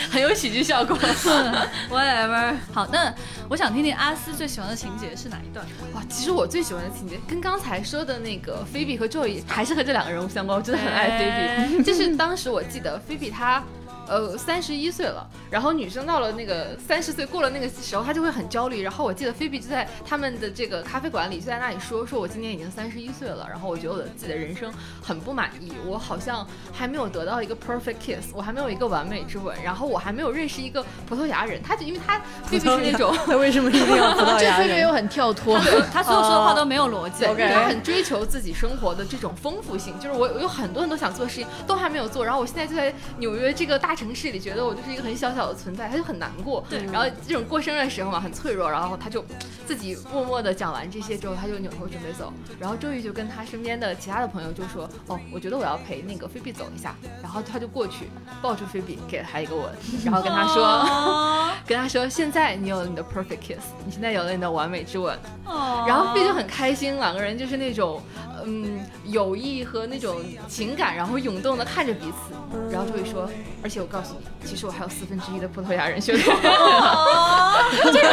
很有喜剧效果。[laughs] whatever。好，那我想听听阿斯最喜欢的情节是哪一段？哇，其实我最喜欢的情节跟刚才说的那个菲比和 Joey 还是和这两个人物相关，我真的很爱菲哎比。就是当时我记得菲比她。呃，三十一岁了，然后女生到了那个三十岁过了那个时候，她就会很焦虑。然后我记得菲比就在他们的这个咖啡馆里，就在那里说，说我今年已经三十一岁了，然后我觉得我的自己的人生很不满意，我好像还没有得到一个 perfect kiss，我还没有一个完美之吻，然后我还没有认识一个葡萄牙人。他就因为他 [laughs] 菲比是那种他为什么一定要 [laughs] 葡萄这牙人？菲菲又很跳脱，他所有说的话都没有逻辑。他很追求自己生活的这种丰富性，就是我我有很多很多想做的事情都还没有做，然后我现在就在纽约这个大城市里，觉得我就是一个很小小的存在，他就很难过。对，然后这种过生日的时候嘛，很脆弱，然后他就自己默默的讲完这些之后，他就扭头准备走，然后周瑜就跟他身边的其他的朋友就说，哦，我觉得我要陪那个菲比走一下，然后他就过去抱住菲比，给了他一个吻，然后跟他说。哦 [laughs] 跟他说，现在你有了你的 perfect kiss，你现在有了你的完美之吻，哦然后 B 就很开心，两个人就是那种，嗯，友谊和那种情感，然后涌动的看着彼此。然后周瑜说，而且我告诉你，其实我还有四分之一的葡萄牙人血统。[laughs] 这个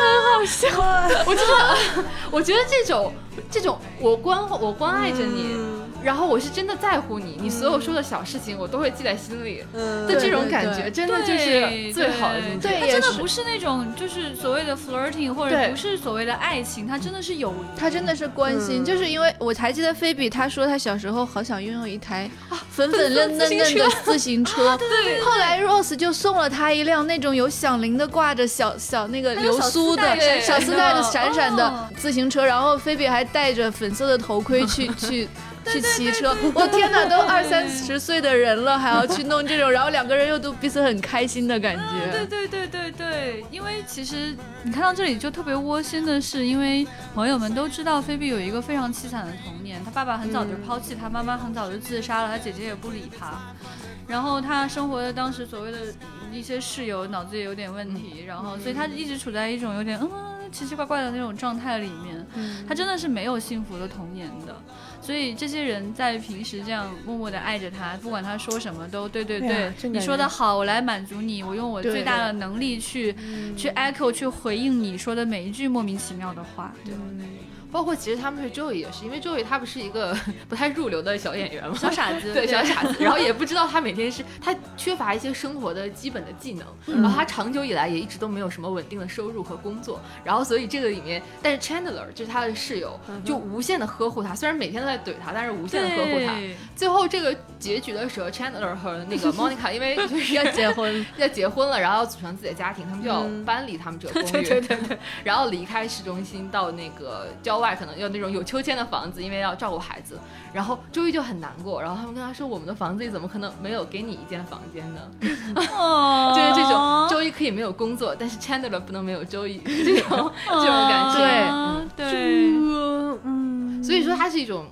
很好笑，我觉得，我觉得这种这种我关我关爱着你，然后我是真的在乎你，你所有说的小事情我都会记在心里嗯的这种感觉，真的就是最好的境界。对他真的不是那种就是所谓的 flirting，或者不是所谓的爱情，他真的是友谊。他真的是关心，嗯就是因为我还记得菲比，他说他小时候好想拥有一台粉粉嫩嫩嫩的自行车，[laughs] 对。后来 Rose 就送了他一辆那种有响铃的，挂着小小那个流苏的小丝带闪闪的闪闪哦的自行车，然后菲比还戴着粉色的头盔去 [laughs] 去。去骑车，我天哪，都二三十岁的人了，还要去弄这种，然后两个人又都彼此很开心的感觉。对对对对对，因为其实你看到这里就特别窝心的是，因为朋友们都知道菲比有一个非常凄惨的童年，他爸爸很早就抛弃她，妈妈很早就自杀了，他姐姐也不理他，然后他生活的当时所谓的一些室友脑子也有点问题，然后所以他一直处在一种有点嗯奇奇怪怪的那种状态里面，他真的是没有幸福的童年的。所以这些人在平时这样默默的爱着他，不管他说什么都对对对对啊，你说的好，我来满足你，我用我最大的能力去去 echo 去回应你说的每一句莫名其妙的话。对，包括其实他们是 Joey 也是，因为 Joey 他不是一个 [laughs] 不太入流的小演员嘛，小傻子对对小傻子，[laughs] 然后也不知道他每天是他缺乏一些生活的基本的技能，然后他长久以来也一直都没有什么稳定的收入和工作，然后所以这个里面，但是 Chandler 就是他的室友，就无限的呵护他，虽然每天都在怼他，但是无限的呵护他。最后这个结局的时候，Chandler 和那个 [laughs] Monica 因为就是要结婚，要结婚了，然后要组成自己的家庭，他们就要搬离他们这个公寓，对对对然后离开市中心到那个郊外，可能要那种有秋千的房子，因为要照顾孩子。然后周一就很难过，然后他们跟他说：“我们的房子里怎么可能没有给你一间房间呢？” [laughs] 哦就是这种，周一可以没有工作，但是 Chandler 不能没有周一 [laughs] 这种这种感觉。对对。嗯，所以说它是一种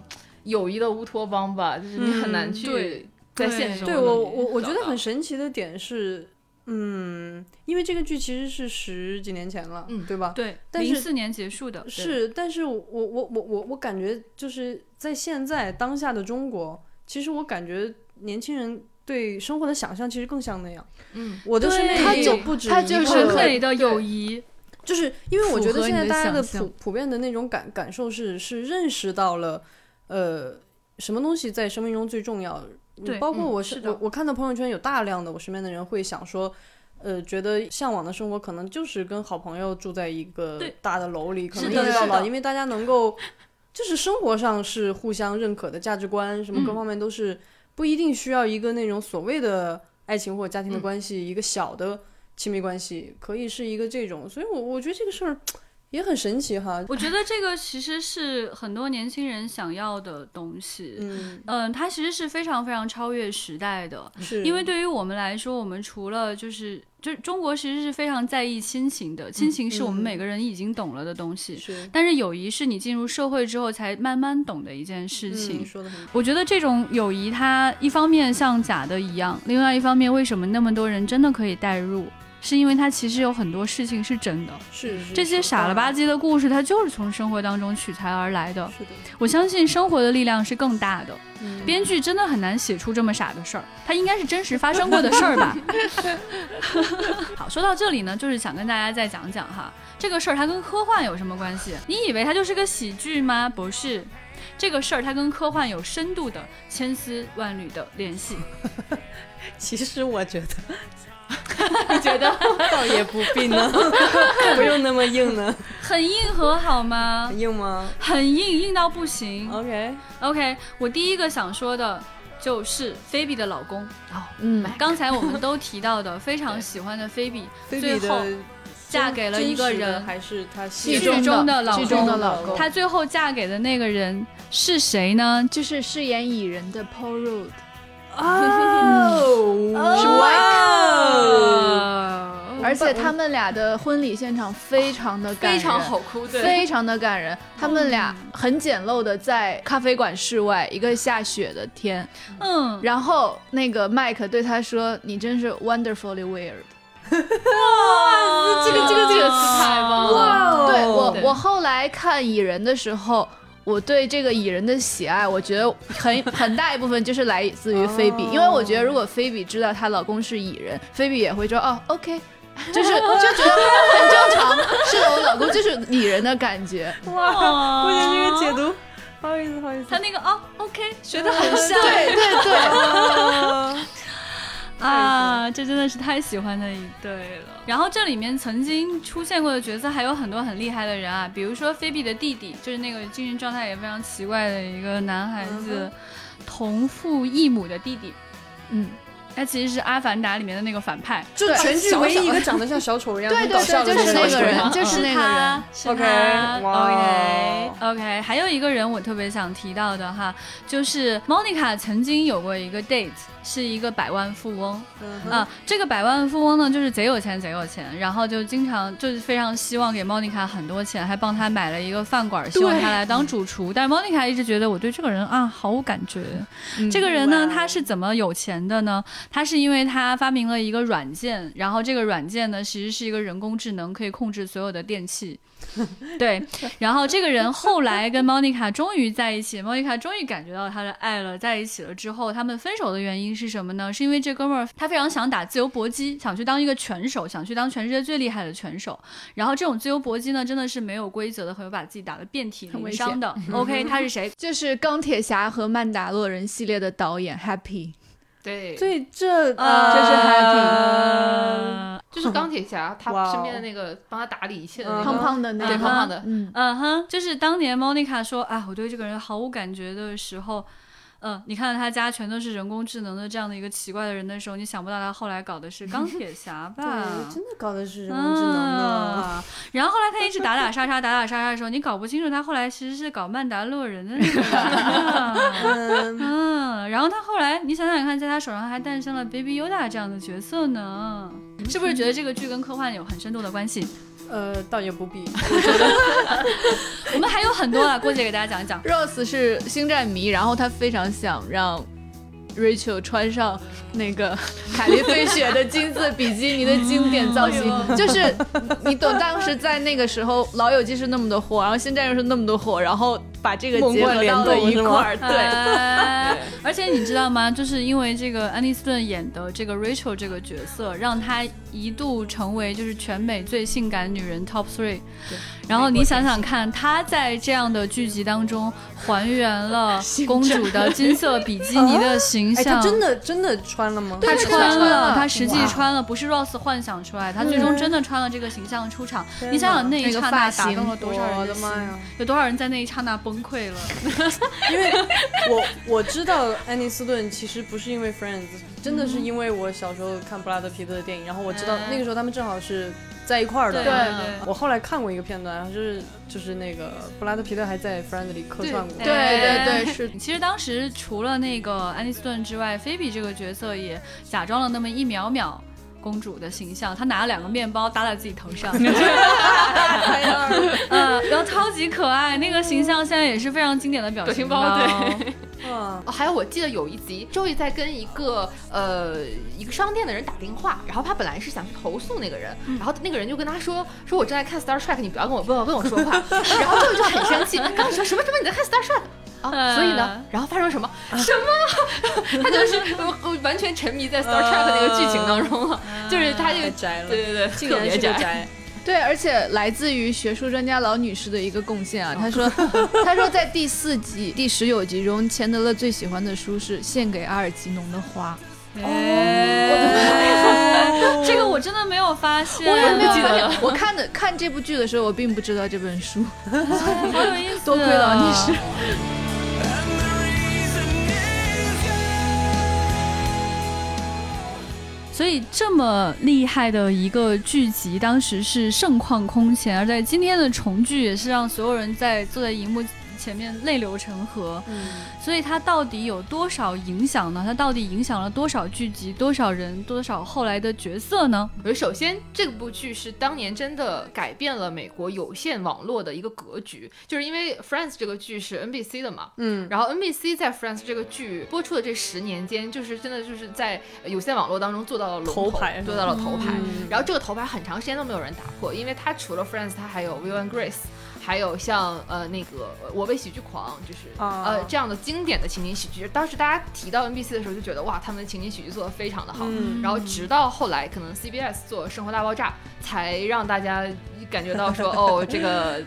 友谊的乌托邦吧，就是你很难嗯去对在现实生活对我我我觉得很神奇的点是，嗯，因为这个剧其实是十几年前了，嗯对吧？对，但是零四年结束的，是，但是我我我我我我感觉就是在现在当下的中国，其实我感觉年轻人对生活的想象其实更像那样。嗯，我的身边对也有不他就是美的友谊，就是因为我觉得现在大家的普普遍的那种感感受是是认识到了，呃，什么东西在生命中最重要。对包括嗯我是是的。我我看到朋友圈有大量的我身边的人会想说，呃，觉得向往的生活可能就是跟好朋友住在一个大的楼里，可是能一直到老，的是的因为大家能够就是生活上是互相认可的价值观，什么各嗯。方面都是不一定需要一个那种所谓的爱情或家庭的嗯。关系，一个小的亲密关系，可以是一个这种，所以我我觉得这个事儿也很神奇哈。我觉得这个其实是很多年轻人想要的东西。嗯，嗯，它其实是非常非常超越时代的，是因为对于我们来说，我们除了就是就中国其实是非常在意亲情的，亲情是我们嗯每个人已经懂了的东西，是但是友谊是你进入社会之后才慢慢懂的一件事情。嗯、说的很我觉得这种友谊，它一方面像假的一样，另外一方面，为什么那么多人真的可以代入？是因为它其实有很多事情是真的，是是这些傻了吧唧的故事，它就是从生活当中取材而来的。是的，我相信生活的力量是更大的。嗯编剧真的很难写出这么傻的事儿，它应该是真实发生过的事儿吧。[laughs] [laughs] 好，说到这里呢，就是想跟大家再讲讲哈，这个事儿它跟科幻有什么关系？你以为它就是个喜剧吗？不是，这个事儿它跟科幻有深度的千丝万缕的联系。[laughs] 其实我觉得 [laughs] 你觉得 [laughs] 倒也不必呢，不用那么硬呢，很硬核好吗？很硬吗很硬，硬到不行。？OK，OK，我第一个想说的就是菲比的老公。哦嗯，刚才我们都提到的，非常喜欢的菲比，最后嫁给了一个人，还是他剧戏中的老剧中的公。老公，她最后嫁给的那个人是谁呢？就是饰演蚁人的 Paul Rudd。哦，是哇 Ờ. 哦，而且他们俩的婚礼现场非常的感人，非常好哭，对，非常的感人。他们俩很简陋的在咖啡馆室外，一个下雪的天，嗯，然后那个麦克对他说：“你真是 wonderfully weird。哇这个这个这个词太棒了。对我我后来看蚁人的时候。我对这个蚁人的喜爱，我觉得很很大一部分就是来自于菲比，哦因为我觉得如果菲比知道她老公是蚁人，菲比也会说哦，OK，[laughs] 就是就觉得很正常。是的，我老公就是蚁人的感觉。[laughs] 哇，[laughs] 我觉得这个解读不好意思，不好意思。他那个哦，OK，学的很像。对对对，啊啊，这真的是太喜欢的一对了。然后这里面曾经出现过的角色还有很多很厉害的人啊，比如说菲比的弟弟，就是那个精神状态也非常奇怪的一个男孩子，同父异母的弟弟，嗯，他其实是《阿凡达》里面的那个反派，就全剧唯一一个长得像小丑一样对很搞笑对对，的就是那个人，就是那个人。是 OK，他。哇 OK 还有一个人我特别想提到的哈，就是 Monica 曾经有过一个 date，是一个百万富翁。嗯啊，这个百万富翁呢，就是贼有钱，贼有钱，然后就经常就是非常希望给 Monica 很多钱，还帮他买了一个饭馆，希望他来当主厨。但是 Monica 一直觉得我对这个人啊毫无感觉。这个人呢，他是怎么有钱的呢？他是因为他发明了一个软件，然后这个软件呢，其实是一个人工智能，可以控制所有的电器。[laughs] 对，然后这个人后来跟 Monica 终于在一起，Monica 终于感觉到他的爱了。在一起了之后，他们分手的原因是什么呢？是因为这哥们儿他非常想打自由搏击，想去当一个拳手，想去当全世界最厉害的拳手。然后这种自由搏击呢，真的是没有规则的，会把自己打得遍体鳞伤的。[laughs] OK，他是谁？就是钢铁侠和曼达洛人系列的导演 Happy，对，所以，这呃这是 Happy 就是钢铁侠他身边的那个帮他打理一切的那嗯个胖胖的那个，对胖胖的。嗯，嗯哼，就是当年 Monica 说啊，我对这个人毫无感觉的时候，嗯，你看到他家全都是人工智能的这样的一个奇怪的人的时候，你想不到他后来搞的是钢铁侠 [laughs] 吧？对，真的搞的是人工智能呢。啊然后后来他一直打打杀杀，打打杀杀的时候，你搞不清楚他后来其实是搞曼达洛人的那个 [laughs] 嗯，然后他后来，你想想看，在他手上还诞生了 Baby Yoda 这样的角色呢，是不是觉得这个剧跟科幻有很深度的关系？呃，倒也不必。我 [laughs] 们还有很多啊，郭姐给大家讲一讲。Rose 是星战迷，然后他非常想让 Rachel 穿上那个凯莉费雪的金色比基尼的经典造型，[laughs] 就是你懂当时在那个时候，《老友记》是那么的火，然后现在又是那么的火，然后把这个结合到了一块儿，[laughs] 对。哎而且你知道吗？就是因为这个安妮斯顿演的这个 Rachel 这个角色，让她一度成为就是全美最性感女人 Top Three。然后你想想看，她在这样的剧集当中还原了 [laughs] 公主的金色比基尼的形哎，象。他真的真的穿了吗？她穿了，她实际穿了，不是 Rose 幻想出来，她最终真的穿了这个形象出场。你想想那一个刹那发型打动了多少人我的妈呀！有多少人在那一刹那崩溃了？[laughs] 因为我我知道安妮斯顿其实不是因为 Friends，真的是因为我小时候看布拉德皮特的电影，然后我知那个时候他们正好是在一块儿的。对对对我后来看过一个片段，然后就是就是那个布拉德皮特还在 Friends 里客串过。对对对，是其实当时除了那个安妮斯顿之外，菲比这个角色也假装了那么一秒秒。公主的形象，她拿了两个面包搭在自己头上，[laughs] 嗯，然后超级可爱，那个形象现在也是非常经典的表情表情包对，嗯，哦，还有我记得有一集，周易在跟一个呃一个商店的人打电话，然后他本来是想去投诉那个人，然后那个人就跟他说说我正在看 Star Trek，你不要跟我问我问我说话，[laughs] 然后周易就很生气，刚说什么什么你在看 Star Trek。啊，所以呢，然后发生什么？什么？[laughs] 他就是呃完全沉迷在 Star Trek 那个剧情当中了，就是他这个宅了，对对对，特别宅。[laughs] 宅。对，而且来自于学术专家老女士的一个贡献啊，她说，[laughs] 她说在第四集第十九集中，钱德勒最喜欢的书是《献给阿尔吉农的花》。哦这个我真的没有发现，我也没有我看的看这部剧的时候，我并不知道这本书。[laughs] 好有意思，多亏老女士。所以这么厉害的一个剧集，当时是盛况空前，而在今天的重聚，也是让所有人在坐在荧幕前面泪流成河。嗯，所以它到底有多少影响呢？它到底影响了多少剧集、多少人、多少后来的角色呢？我觉得首先这部剧是当年真的改变了美国有线网络的一个格局，就是因为 Friends 这个剧是 NBC 的嘛，嗯，然后 NBC 在 Friends 这个剧播出的这十年间，就是真的就是在有线网络当中做到了龙头牌做到了头牌。嗯然后这个头牌很长时间都没有人打破，因为它除了 Friends，它还有 Will and Grace。还有像呃那个呃我为喜剧狂，就是、啊呃这样的经典的情景喜剧，当时大家提到 NBC 的时候就觉得哇，他们的情景喜剧做的非常的好。嗯然后直到后来可能 CBS 做《生活大爆炸》，才让大家感觉到说 [laughs] 哦这个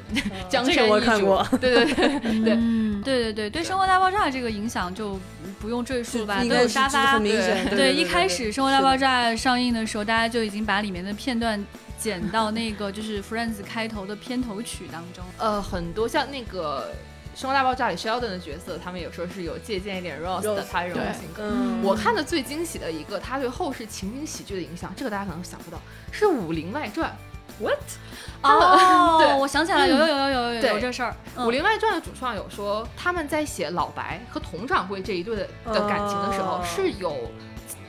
江这山易主。个我看过对对对对。对 [laughs] 对对，对《生活大爆炸》这个影响就不用赘述了吧，都有沙发很。明显。对 [laughs] 对，一开始《生活大爆炸》上映的时候，大家就已经把里面的片段剪到那个就是 Friends 开头的片头曲当中。呃，很多像那个《生活大爆炸》里 Sheldon 的角色，他们有时候是有借鉴一点 Ross 的他这种性格。嗯，我看的最惊喜的一个，他对后世情景喜剧的影响，这个大家可能想不到，是《武林外传》。What？哦，[laughs] 对我想起来了，有有有有有有这事儿。《武林外传》的主创有说，他们在写老白和佟掌柜这一对的的感情的时候哦是有。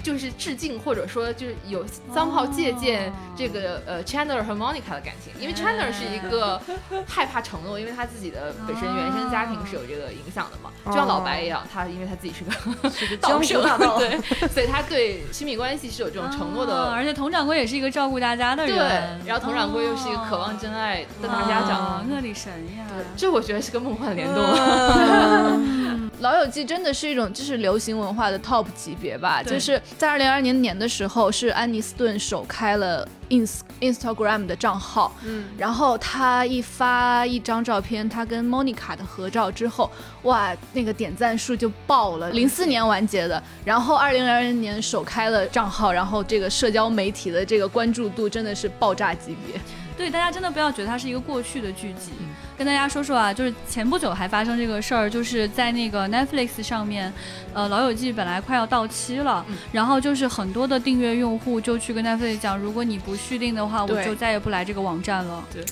就是致敬，或者说就是有 somehow 借鉴这个呃 Chandler 和 Monica 的感情，因为 Chandler 是一个害怕承诺，因为他自己的本身原生家庭是有这个影响的嘛，就像老白一样，他因为他自己是个是个道江湖圣大盗，[laughs] 对，所以他对亲密关系是有这种承诺的。啊而且佟掌柜也是一个照顾大家的人。对，然后佟掌柜又是一个渴望真爱的大家啊长，恶力神呀。这我觉得是个梦幻联动。嗯老友记真的是一种就是流行文化的 top 级别吧，就是在二零二零年的时候，是安妮斯顿首开了 ins Instagram 的账号，嗯，然后他一发一张照片，他跟 Monica 的合照之后，哇，那个点赞数就爆了。零四年完结的，然后二零二零年首开了账号，然后这个社交媒体的这个关注度真的是爆炸级别。对，大家真的不要觉得它是一个过去的剧集。跟大家说说啊，就是前不久还发生这个事儿，就是在那个 Netflix 上面，呃，《老友记》本来快要到期了，然后就是很多的订阅用户就去跟 Netflix 讲，如果你不续订的话，我就再也不来这个网站了。对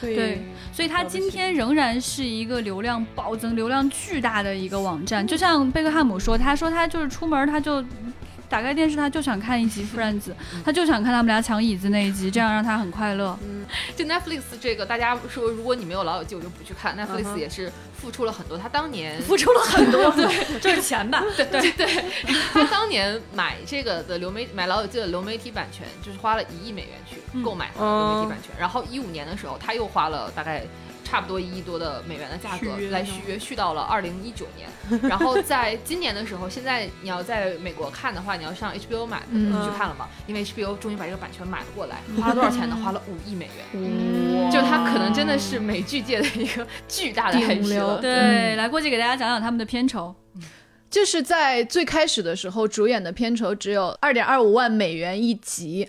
对，对，所以它今天仍然是一个流量暴增、流量巨大的一个网站。就像贝克汉姆说，他说他就是出门他就。打开电视，他就想看一集 Friends，他就想看他们俩抢椅子那一集，这样让他很快乐。嗯就 Netflix 这个，大家说如果你没有老友记，我就不去看。嗯 Netflix 也是付出了很多，他当年付出了很多，[laughs] 对，就是钱吧。[laughs] 对对对，他当年买这个的流媒买老友记的流媒体版权，就是花了一亿美元去嗯购买的流媒体版权。然后一五年的时候，他又花了大概。差不多一亿多的美元的价格来续约，续到了二零一九年。[laughs] 然后在今年的时候，现在你要在美国看的话，你要上 HBO 买，嗯你去看了吗？因为 HBO 终于把这个版权买了过来，花了多少钱呢？花了五亿美嗯元。就它可能真的是美剧界的一个巨大的顶流。对，来过去给大家讲讲他们的片酬。就是在最开始的时候，主演的片酬只有二点二五万美元一集，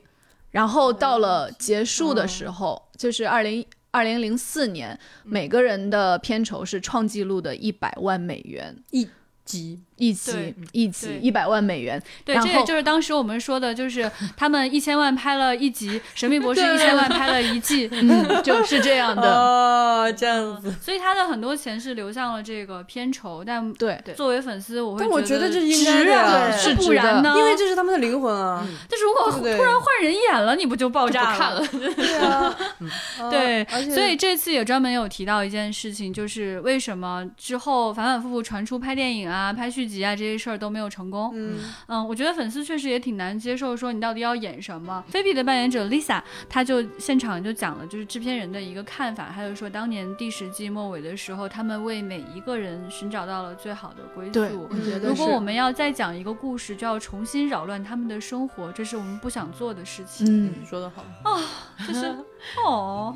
然后到了结束的时候，就是二零二零零四年，每个人的片酬是创纪录的一百万美元。急一集，一集对一百万美元。对，这也就是当时我们说的，就是他们一千万拍了一集，《神秘博士》一千万拍了一季，[laughs] 嗯，就是这样的。哦，这样子。所以他的很多钱是流向了这个片酬。但对，作为粉丝，我会但我觉觉得这是应该的是不然呢？因为这是他们的灵魂啊！但是如果突然换人演了，你不就爆炸不看了，[laughs] 对啊，[laughs] 对，所以这次也专门有提到一件事情，就是为什么之后反反复复传出拍电影啊、拍续集啊这些事儿都没有成功。嗯，嗯，我觉得粉丝确实也挺难接受，说你到底要演什么。菲比的扮演者 Lisa，她就现场就讲了，就是制片人的一个看法，还有说当年第十季末尾的时候，他们为每一个人寻找到了最好的归对宿。我觉得如果我们要再讲一个故事，就要重新扰乱他们的生活，这是我们不想做的事情。嗯，说得好啊，就是哦，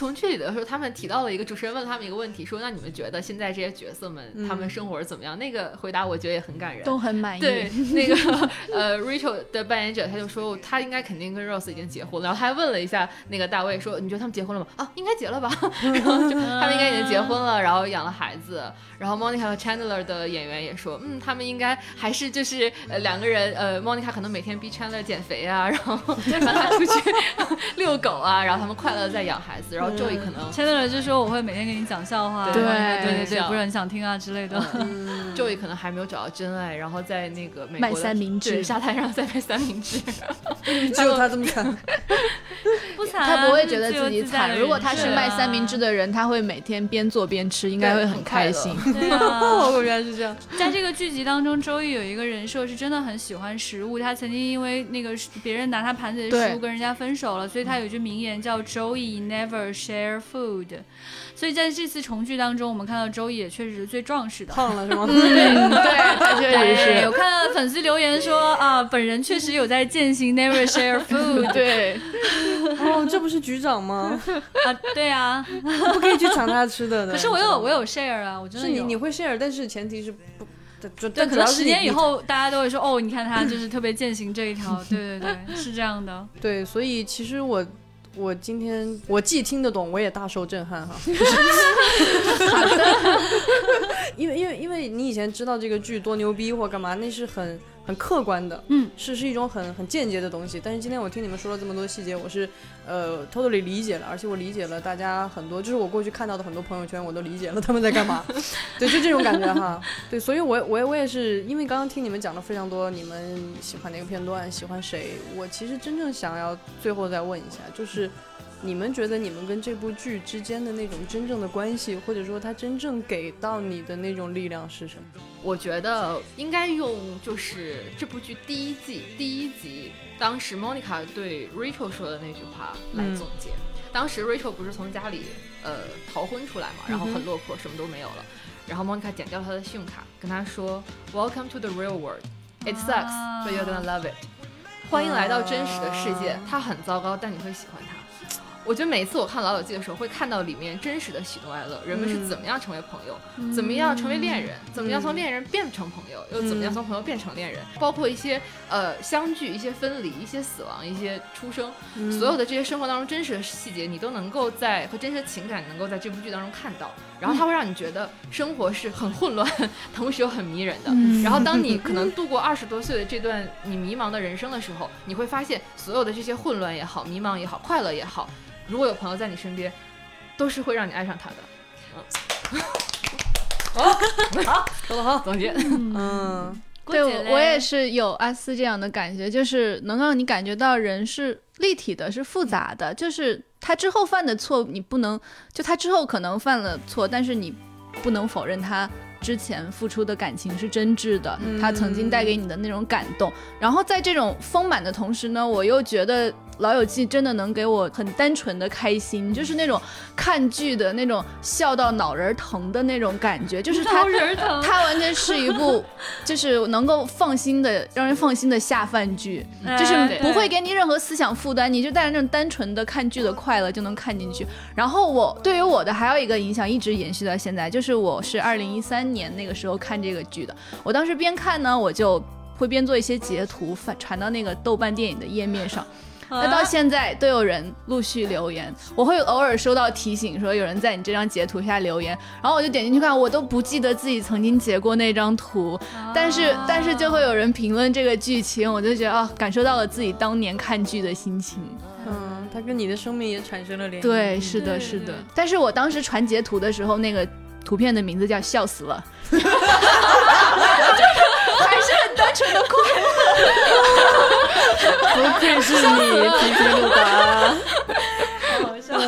重聚里的时候，他们提到了一个主持人问他们一个问题，说：“那你们觉得现在这些角色们、他们生活是怎么样？”那个回答我觉得也很感人。都很满意。对，那个呃，Rachel 的扮演者他就说他应该肯定跟 Rose 已经结婚了，然后他还问了一下那个大卫说：“你觉得他们结婚了吗？”啊，应该结了吧。然后就 [laughs] 他们应该已经结婚了，然后养了孩子。然后 Monica 和 Chandler 的演员也说：“嗯，他们应该还是就是呃两个人呃，Monica 可能每天逼 Chandler 减肥啊，然后 [laughs] 让他出去 [laughs] 遛狗啊，然后他们快乐地在养孩子，然后 Joey 可能。”签到了就说我会每天给你讲笑话，对对对不是很想听啊之类的。Joey 可能还没有找到真爱，然后在那个美卖三明治沙滩上再卖三明治。[laughs] 只有他这么惨。[laughs] 不惨啊，他不会觉得自己惨。如果他是卖三明治的人，他会每天边做边吃，应该会很开心。设，对啊。哦，原来是这样。在这个剧集当中，周易有一个人设是真的很喜欢食物，他曾经因为那个别人拿他盘子里的食物跟人家分手了，所以他有一句名言叫 “Joey never share food”。所以在这次重聚当中，我们看到周易也确实是最壮实的。胖了是吗？嗯，对，[laughs] 他确实是，有。看到粉丝留言说啊，本人确实有在践行 never share food。对，[laughs] 哦，这不是局长吗？啊，对啊，不可以去抢他吃的的。可是我有我有 share 啊，我真的有是你你会 share，但是前提是不，主对，可能十年以。后大家都会说，哦，你看他就是特别践行这一条，对对对，是这样的。对，所以其实我我今天我既听得懂，我也大受震撼哈。[laughs] 因为因为因为你以前知道这个剧多牛逼或干嘛，那是很很客观的，嗯，是是一种很很间接的东西。但是今天我听你们说了这么多细节，我是呃 totally 理解了，而且我理解了大家很多，就是我过去看到的很多朋友圈，我都理解了他们在干嘛。[laughs] 对，就这种感觉哈。对，所以我我也我也是因为刚刚听你们讲了非常多，你们喜欢哪个片段，喜欢谁，我其实真正想要最后再问一下，就是。你们觉得你们跟这部剧之间的那种真正的关系，或者说它真正给到你的那种力量是什么？我觉得应该用就是这部剧第一季第一集，当时 Monica 对 Rachel 说的那句话来总结。当时 Rachel 不是从家里呃逃婚出来嘛，然后很落魄，什么都没有了。然后 Monica 剪掉他的信用卡，跟他说 Welcome to the real world. It sucks, but you're gonna love it. 欢迎来到真实的世界，它很糟糕，但你会喜欢它。我觉得每一次我看《老友记》的时候，会看到里面真实的喜怒哀乐，人们是怎么样成为朋友，怎么样成为恋人，怎么样从恋人变成朋友，又怎么样从朋友变成恋人，包括一些呃相聚、一些分离、一些死亡、一些出生，所有的这些生活当中真实的细节，你都能够在和真实的情感能够在这部剧当中看到，然后它会让你觉得生活是很混乱，同时又很迷人的。然后当你 [laughs] 可能度过二十多岁的这段你迷茫的人生的时候，你会发现所有的这些混乱也好、迷茫也好、快乐也好。如果有朋友在你身边，都是会让你爱上他的。[laughs] 说得好，总结，嗯，对，郭姐嘞我也是有阿斯这样的感觉，就是能让你感觉到人是立体的，是复杂的，就是他之后犯的错，你不能就他之后可能犯了错，但是你不能否认他。之前付出的感情是真挚的，他曾经带给你的那种感动。然后在这种丰满的同时呢，我又觉得《老友记》真的能给我很单纯的开心，就是那种看剧的那种笑到脑仁疼的那种感觉，就是它它完全是一部 [laughs] 就是能够放心的让人放心的下饭剧，就是哎不会给你任何思想负担，你就带着那种单纯的看剧的快乐就能看进去。然后我对于我的还有一个影响一直延续到现在，就是我是二零一三年那个时候看这个剧的，我当时边看呢，我就会边做一些截图发传到那个豆瓣电影的页面上。那到现在都有人陆续留言，我会偶尔收到提醒说有人在你这张截图下留言，然后我就点进去看，我都不记得自己曾经截过那张图，但是但是就会有人评论这个剧情，我就觉得啊，感受到了自己当年看剧的心情。嗯，它跟你的生命也产生了联系。对，是的，是的。但是我当时传截图的时候，那个图片的名字叫“笑死了”，[laughs] [laughs] [laughs] 还是很单纯的快乐。不愧是你，皮皮鲁达。[laughs] 好笑。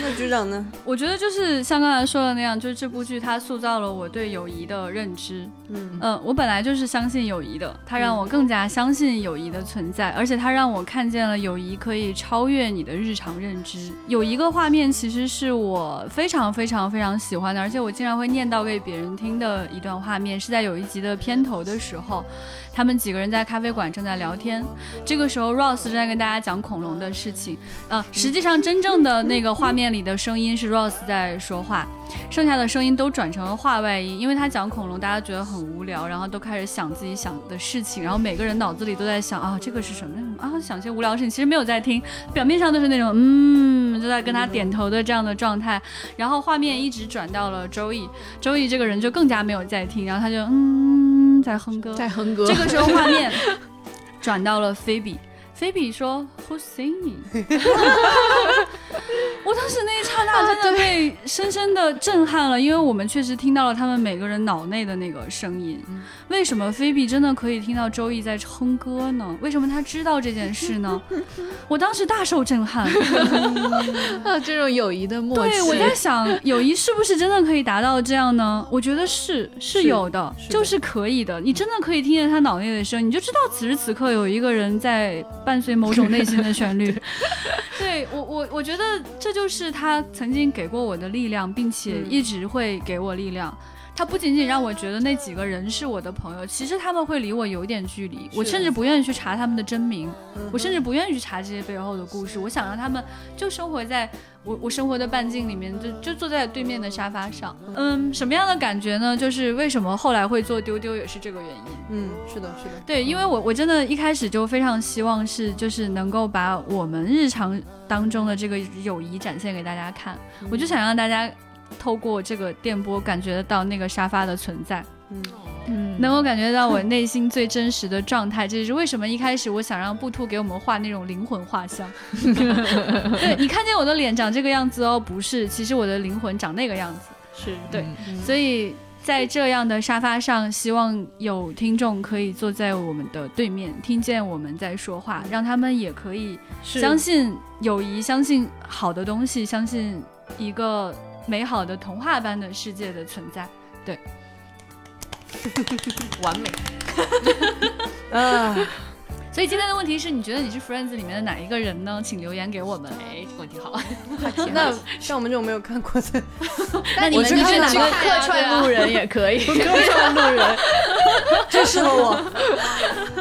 那局长呢？我觉得就是像刚才说的那样，就是这部剧它塑造了我对友谊的认知。嗯嗯，我本来就是相信友谊的，它让我更加相信友谊的存在，而且它让我看见了友谊可以超越你的日常认知。有一个画面其实是我非常非常非常喜欢的，而且我经常会念叨给别人听的一段画面，是在有一集的片头的时候，他们几个人在咖啡馆正在聊天，这个时候 Ross 正在跟大家讲恐龙的事情。呃，实际上真正的那个画面里的声音是 Ross 在说话，剩下的声音都转成了话外音，因为他讲恐龙，大家觉得很无聊，然后都开始想自己想的事情，然后每个人脑子里都在想啊，这个是什么？啊，想些无聊事情，其实没有在听，表面上都是那种嗯，就在跟他点头的这样的状态，然后画面一直转到了周易，周易这个人就更加没有在听，然后他就嗯在哼歌，在哼歌，这个时候画面 [laughs] 转到了菲比，菲比说 Who's singing？[laughs] 我当时那一刹那真的被深深的震撼了，因为我们确实听到了他们每个人脑内的那个声音。为什么菲比真的可以听到周易在哼歌呢？为什么他知道这件事呢？[laughs] 我当时大受震撼。[laughs] 啊，这种友谊的默契。对，我在想，友谊是不是真的可以达到这样呢？我觉得是，是有的，是的就是可以的。你真的可以听见他脑内的声音，你就知道此时此刻有一个人在伴随某种内心的旋律。[laughs] 对我，我我觉得这就是他曾经给过我的力量，并且一直会给我力量。它不仅仅让我觉得那几个人是我的朋友，其实他们会离我有点距离，我甚至不愿意去查他们的真名，我甚至不愿意去查这些背后的故事，我想让他们就生活在我我生活的半径里面，就就坐在对面的沙发上。嗯，什么样的感觉呢？就是为什么后来会做丢丢，也是这个原因。嗯，是的，是的，对，因为我我真的一开始就非常希望是就是能够把我们日常当中的这个友谊展现给大家看，我就想让大家透过这个电波感觉得到那个沙发的存在。嗯。嗯，能够感觉到我内心最真实的状态，这就是为什么一开始我想让布兔给我们画那种灵魂画像。[laughs] 对你看见我的脸长这个样子哦，不是，其实我的灵魂长那个样子。是。对，所以在这样的沙发上，希望有听众可以坐在我们的对面，听见我们在说话，让他们也可以相信友谊，相信好的东西，相信一个美好的童话般的世界的存在。对 [laughs] 完美。[laughs] 啊，所以今天的问题是你觉得你是 Friends 里面的哪一个人呢？请留言给我们。哎，这个问题好。那像我们这种没有看过的，[laughs] 那你们是哪个客串路人也可以。客串路人，真适合我。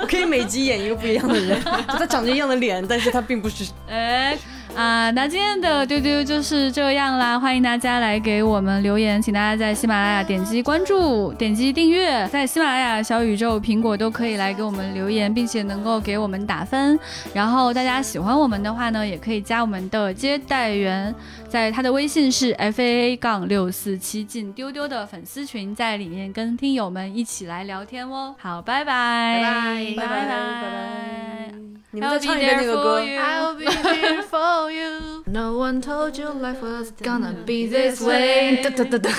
我可以每集演一个不一样的人，他长着一样的脸，但是他并不是。哎。啊，那今天的丢丢就是这样啦，欢迎大家来给我们留言，请大家在喜马拉雅点击关注、点击订阅，在喜马拉雅、小宇宙、苹果都可以来给我们留言，并且能够给我们打分。然后大家喜欢我们的话呢，也可以加我们的接待员，在他的微信是 f a a 杠六四七，进丢丢的粉丝群，在里面跟听友们一起来聊天哦。好，拜拜，拜拜拜拜拜。你们再唱一遍那个歌。I'll be here for you. No one told you life was gonna be this way. 哒哒哒哒。